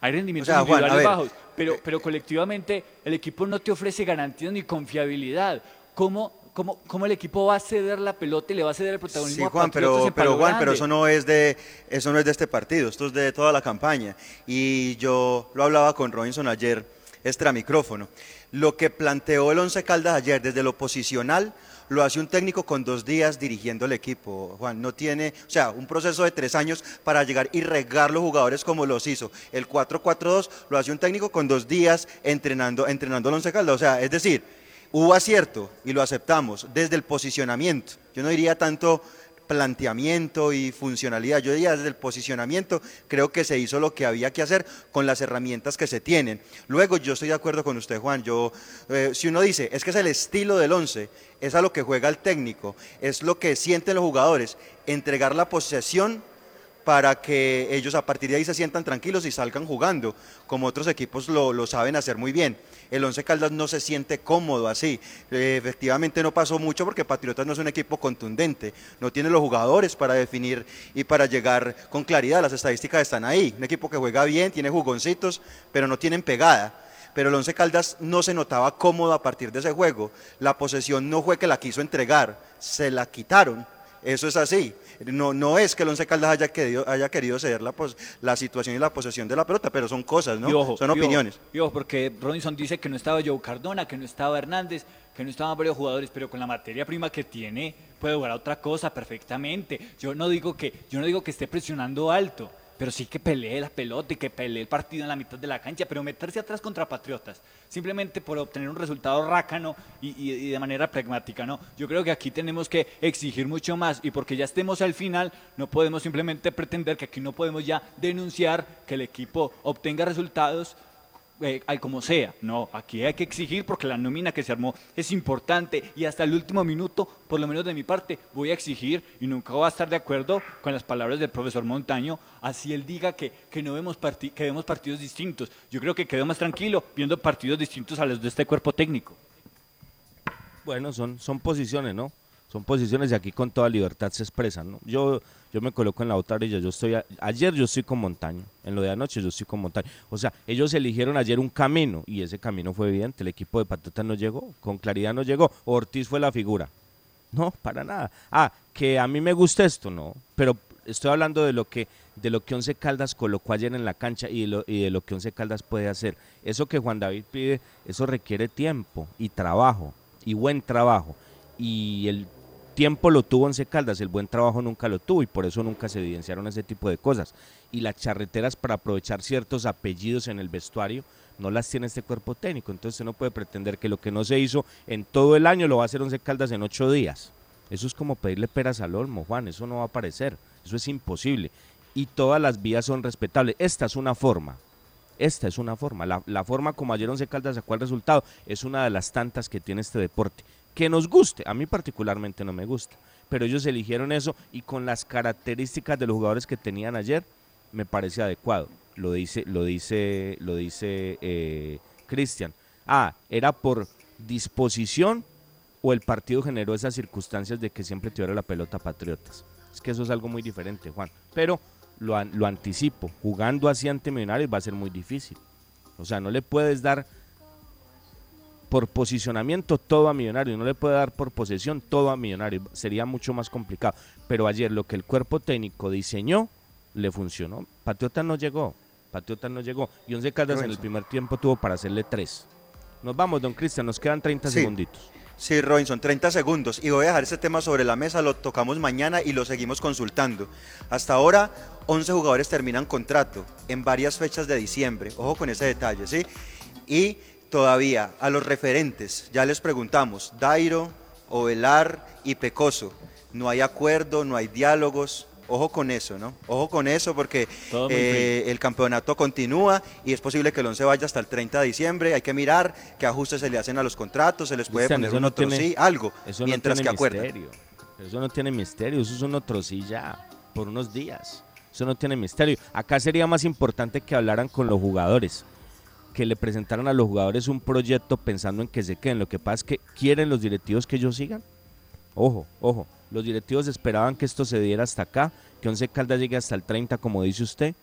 Hay rendimientos O sea, individuales bajos, pero, pero colectivamente el equipo no te ofrece garantías ni confiabilidad. ¿Cómo, cómo, cómo el equipo va a ceder la pelota y le va a ceder el protagonismo Sí, a Juan, Patriotas pero, en pero Juan, pero eso no es de eso no es de este partido, esto es de toda la campaña. Y yo lo hablaba con Robinson ayer, extra micrófono. Lo que planteó el Once Caldas ayer desde lo posicional lo hace un técnico con dos días dirigiendo el equipo. Juan, no tiene, o sea, un proceso de tres años para llegar y regar los jugadores como los hizo. El 4-4-2 lo hace un técnico con dos días entrenando, entrenando el Once Caldas. O sea, es decir, hubo acierto y lo aceptamos desde el posicionamiento. Yo no diría tanto planteamiento y funcionalidad, yo diría desde el posicionamiento, creo que se hizo lo que había que hacer con las herramientas que se tienen. Luego yo estoy de acuerdo con usted, Juan, yo, eh, si uno dice, es que es el estilo del 11, es a lo que juega el técnico, es lo que sienten los jugadores, entregar la posesión para que ellos a partir de ahí se sientan tranquilos y salgan jugando, como otros equipos lo, lo saben hacer muy bien. El Once Caldas no se siente cómodo así. Eh, efectivamente no pasó mucho porque Patriotas no es un equipo contundente, no tiene los jugadores para definir y para llegar con claridad. Las estadísticas están ahí. Un equipo que juega bien, tiene jugoncitos, pero no tienen pegada pero el Once Caldas no se notaba cómodo a partir de ese juego. La posesión no fue que la quiso entregar, se la quitaron. Eso es así. No, no es que el Once Caldas haya querido, haya querido ceder la, pos- la situación y la posesión de la pelota, pero son cosas, ¿no? Ojo, son opiniones. y ojo, porque Robinson dice que no estaba Joe Cardona, que no estaba Hernández, que no estaban varios jugadores, pero con la materia prima que tiene puede jugar a otra cosa perfectamente. Yo no digo que, yo no digo que esté presionando alto, pero sí que pelee la pelota y que pelee el partido en la mitad de la cancha, pero meterse atrás contra Patriotas, simplemente por obtener un resultado rácano y, y- y de manera pragmática, ¿no? Yo creo que aquí tenemos que exigir mucho más y porque ya estemos al final, no podemos simplemente pretender que aquí no podemos ya denunciar que el equipo obtenga resultados eh, como sea. No, aquí hay que exigir porque la nómina que se armó es importante y hasta el último minuto, por lo menos de mi parte, voy a exigir y nunca voy a estar de acuerdo con las palabras del profesor Montaño, así él diga que, que no vemos, que vemos partidos distintos. Yo creo que quedo más tranquilo viendo partidos distintos a los de este cuerpo técnico. Bueno, son, son posiciones, ¿no? Son posiciones y aquí con toda libertad se expresan. ¿no? Yo, yo me coloco en la otra orilla. Yo estoy ayer yo estoy con Montaño. En lo de anoche yo estoy con Montaño. O sea, ellos eligieron ayer un camino y ese camino fue evidente. El equipo de Patriotas no llegó. Con claridad no llegó. Ortiz fue la figura. No, para nada. Ah, que a mí me gusta esto, no. Pero estoy hablando de lo que de lo que Once Caldas colocó ayer en la cancha y de, lo, y de lo que Once Caldas puede hacer. Eso que Juan David pide, eso requiere tiempo y trabajo y buen trabajo. Y el tiempo lo tuvo Once Caldas, el buen trabajo nunca lo tuvo y por eso nunca se evidenciaron ese tipo de cosas. Y las charreteras para aprovechar ciertos apellidos en el vestuario no las tiene este cuerpo técnico. Entonces no puede pretender que lo que no se hizo en todo el año lo va a hacer Once Caldas en ocho días. Eso es como pedirle peras al olmo, Juan, eso no va a aparecer, eso es imposible. Y todas las vías son respetables. Esta es una forma, esta es una forma. La, la forma como ayer Once Caldas sacó el resultado es una de las tantas que tiene este deporte que nos guste. A mí particularmente no me gusta, pero ellos eligieron eso y con las características de los jugadores que tenían ayer me parece adecuado. Lo dice, lo dice, lo dice eh, Cristian. Ah, era por disposición o el partido generó esas circunstancias de que siempre tuviera la pelota Patriotas. Es que eso es algo muy diferente, Juan. Pero lo, lo anticipo, jugando así ante Millonarios va a ser muy difícil. O sea, no le puedes dar por posicionamiento todo a Millonario, no le puede dar por posesión todo a Millonario, sería mucho más complicado. Pero ayer lo que el cuerpo técnico diseñó le funcionó. Patriota no llegó, Patriota no llegó. Y Once Caldas en el primer tiempo tuvo para hacerle tres. Nos vamos, don Cristian, nos quedan 30 segunditos. Sí, Robinson, 30 segundos. Y voy a dejar ese tema sobre la mesa, lo tocamos mañana y lo seguimos consultando. Hasta ahora, 11 jugadores terminan contrato en varias fechas de diciembre. Ojo con ese detalle, ¿sí? Y todavía a los referentes, ya les preguntamos, Dairo, Ovelar y Pecoso, no hay acuerdo, no hay diálogos, ojo con eso, ¿no? Ojo con eso porque eh, el campeonato continúa y es posible que el 11 vaya hasta el 30 de diciembre, hay que mirar qué ajustes se le hacen a los contratos, se les puede poner un otro sí, algo, mientras que acuerden. Eso no tiene misterio, eso es un otro sí ya, por unos días. Eso no tiene misterio. Acá sería más importante que hablaran con los jugadores que le presentaron a los jugadores un proyecto pensando en que se queden. Lo que pasa es que quieren los directivos que ellos sigan. Ojo, ojo, los directivos esperaban que esto se diera hasta acá, que Once Caldas llegue hasta el 30, como dice usted.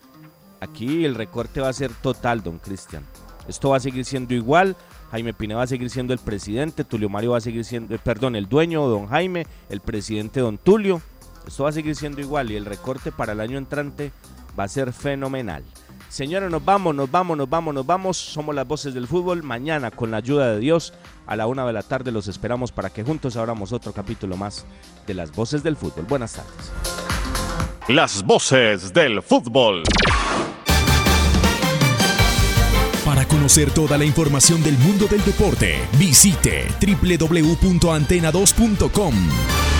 Aquí el recorte va a ser total, don Cristian. Esto va a seguir siendo igual. Jaime Pine va a seguir siendo el presidente, Tulio Mario va a seguir siendo, eh, perdón, el dueño, don Jaime, el presidente, don Tulio. Esto va a seguir siendo igual y el recorte para el año entrante va a ser fenomenal. Señores, nos vamos, nos vamos, nos vamos, nos vamos. Somos las voces del fútbol. Mañana, con la ayuda de Dios, a la una de la tarde los esperamos para que juntos abramos otro capítulo más de las voces del fútbol. Buenas tardes. Las voces del fútbol. Para conocer toda la información del mundo del deporte, visite www.antena2.com.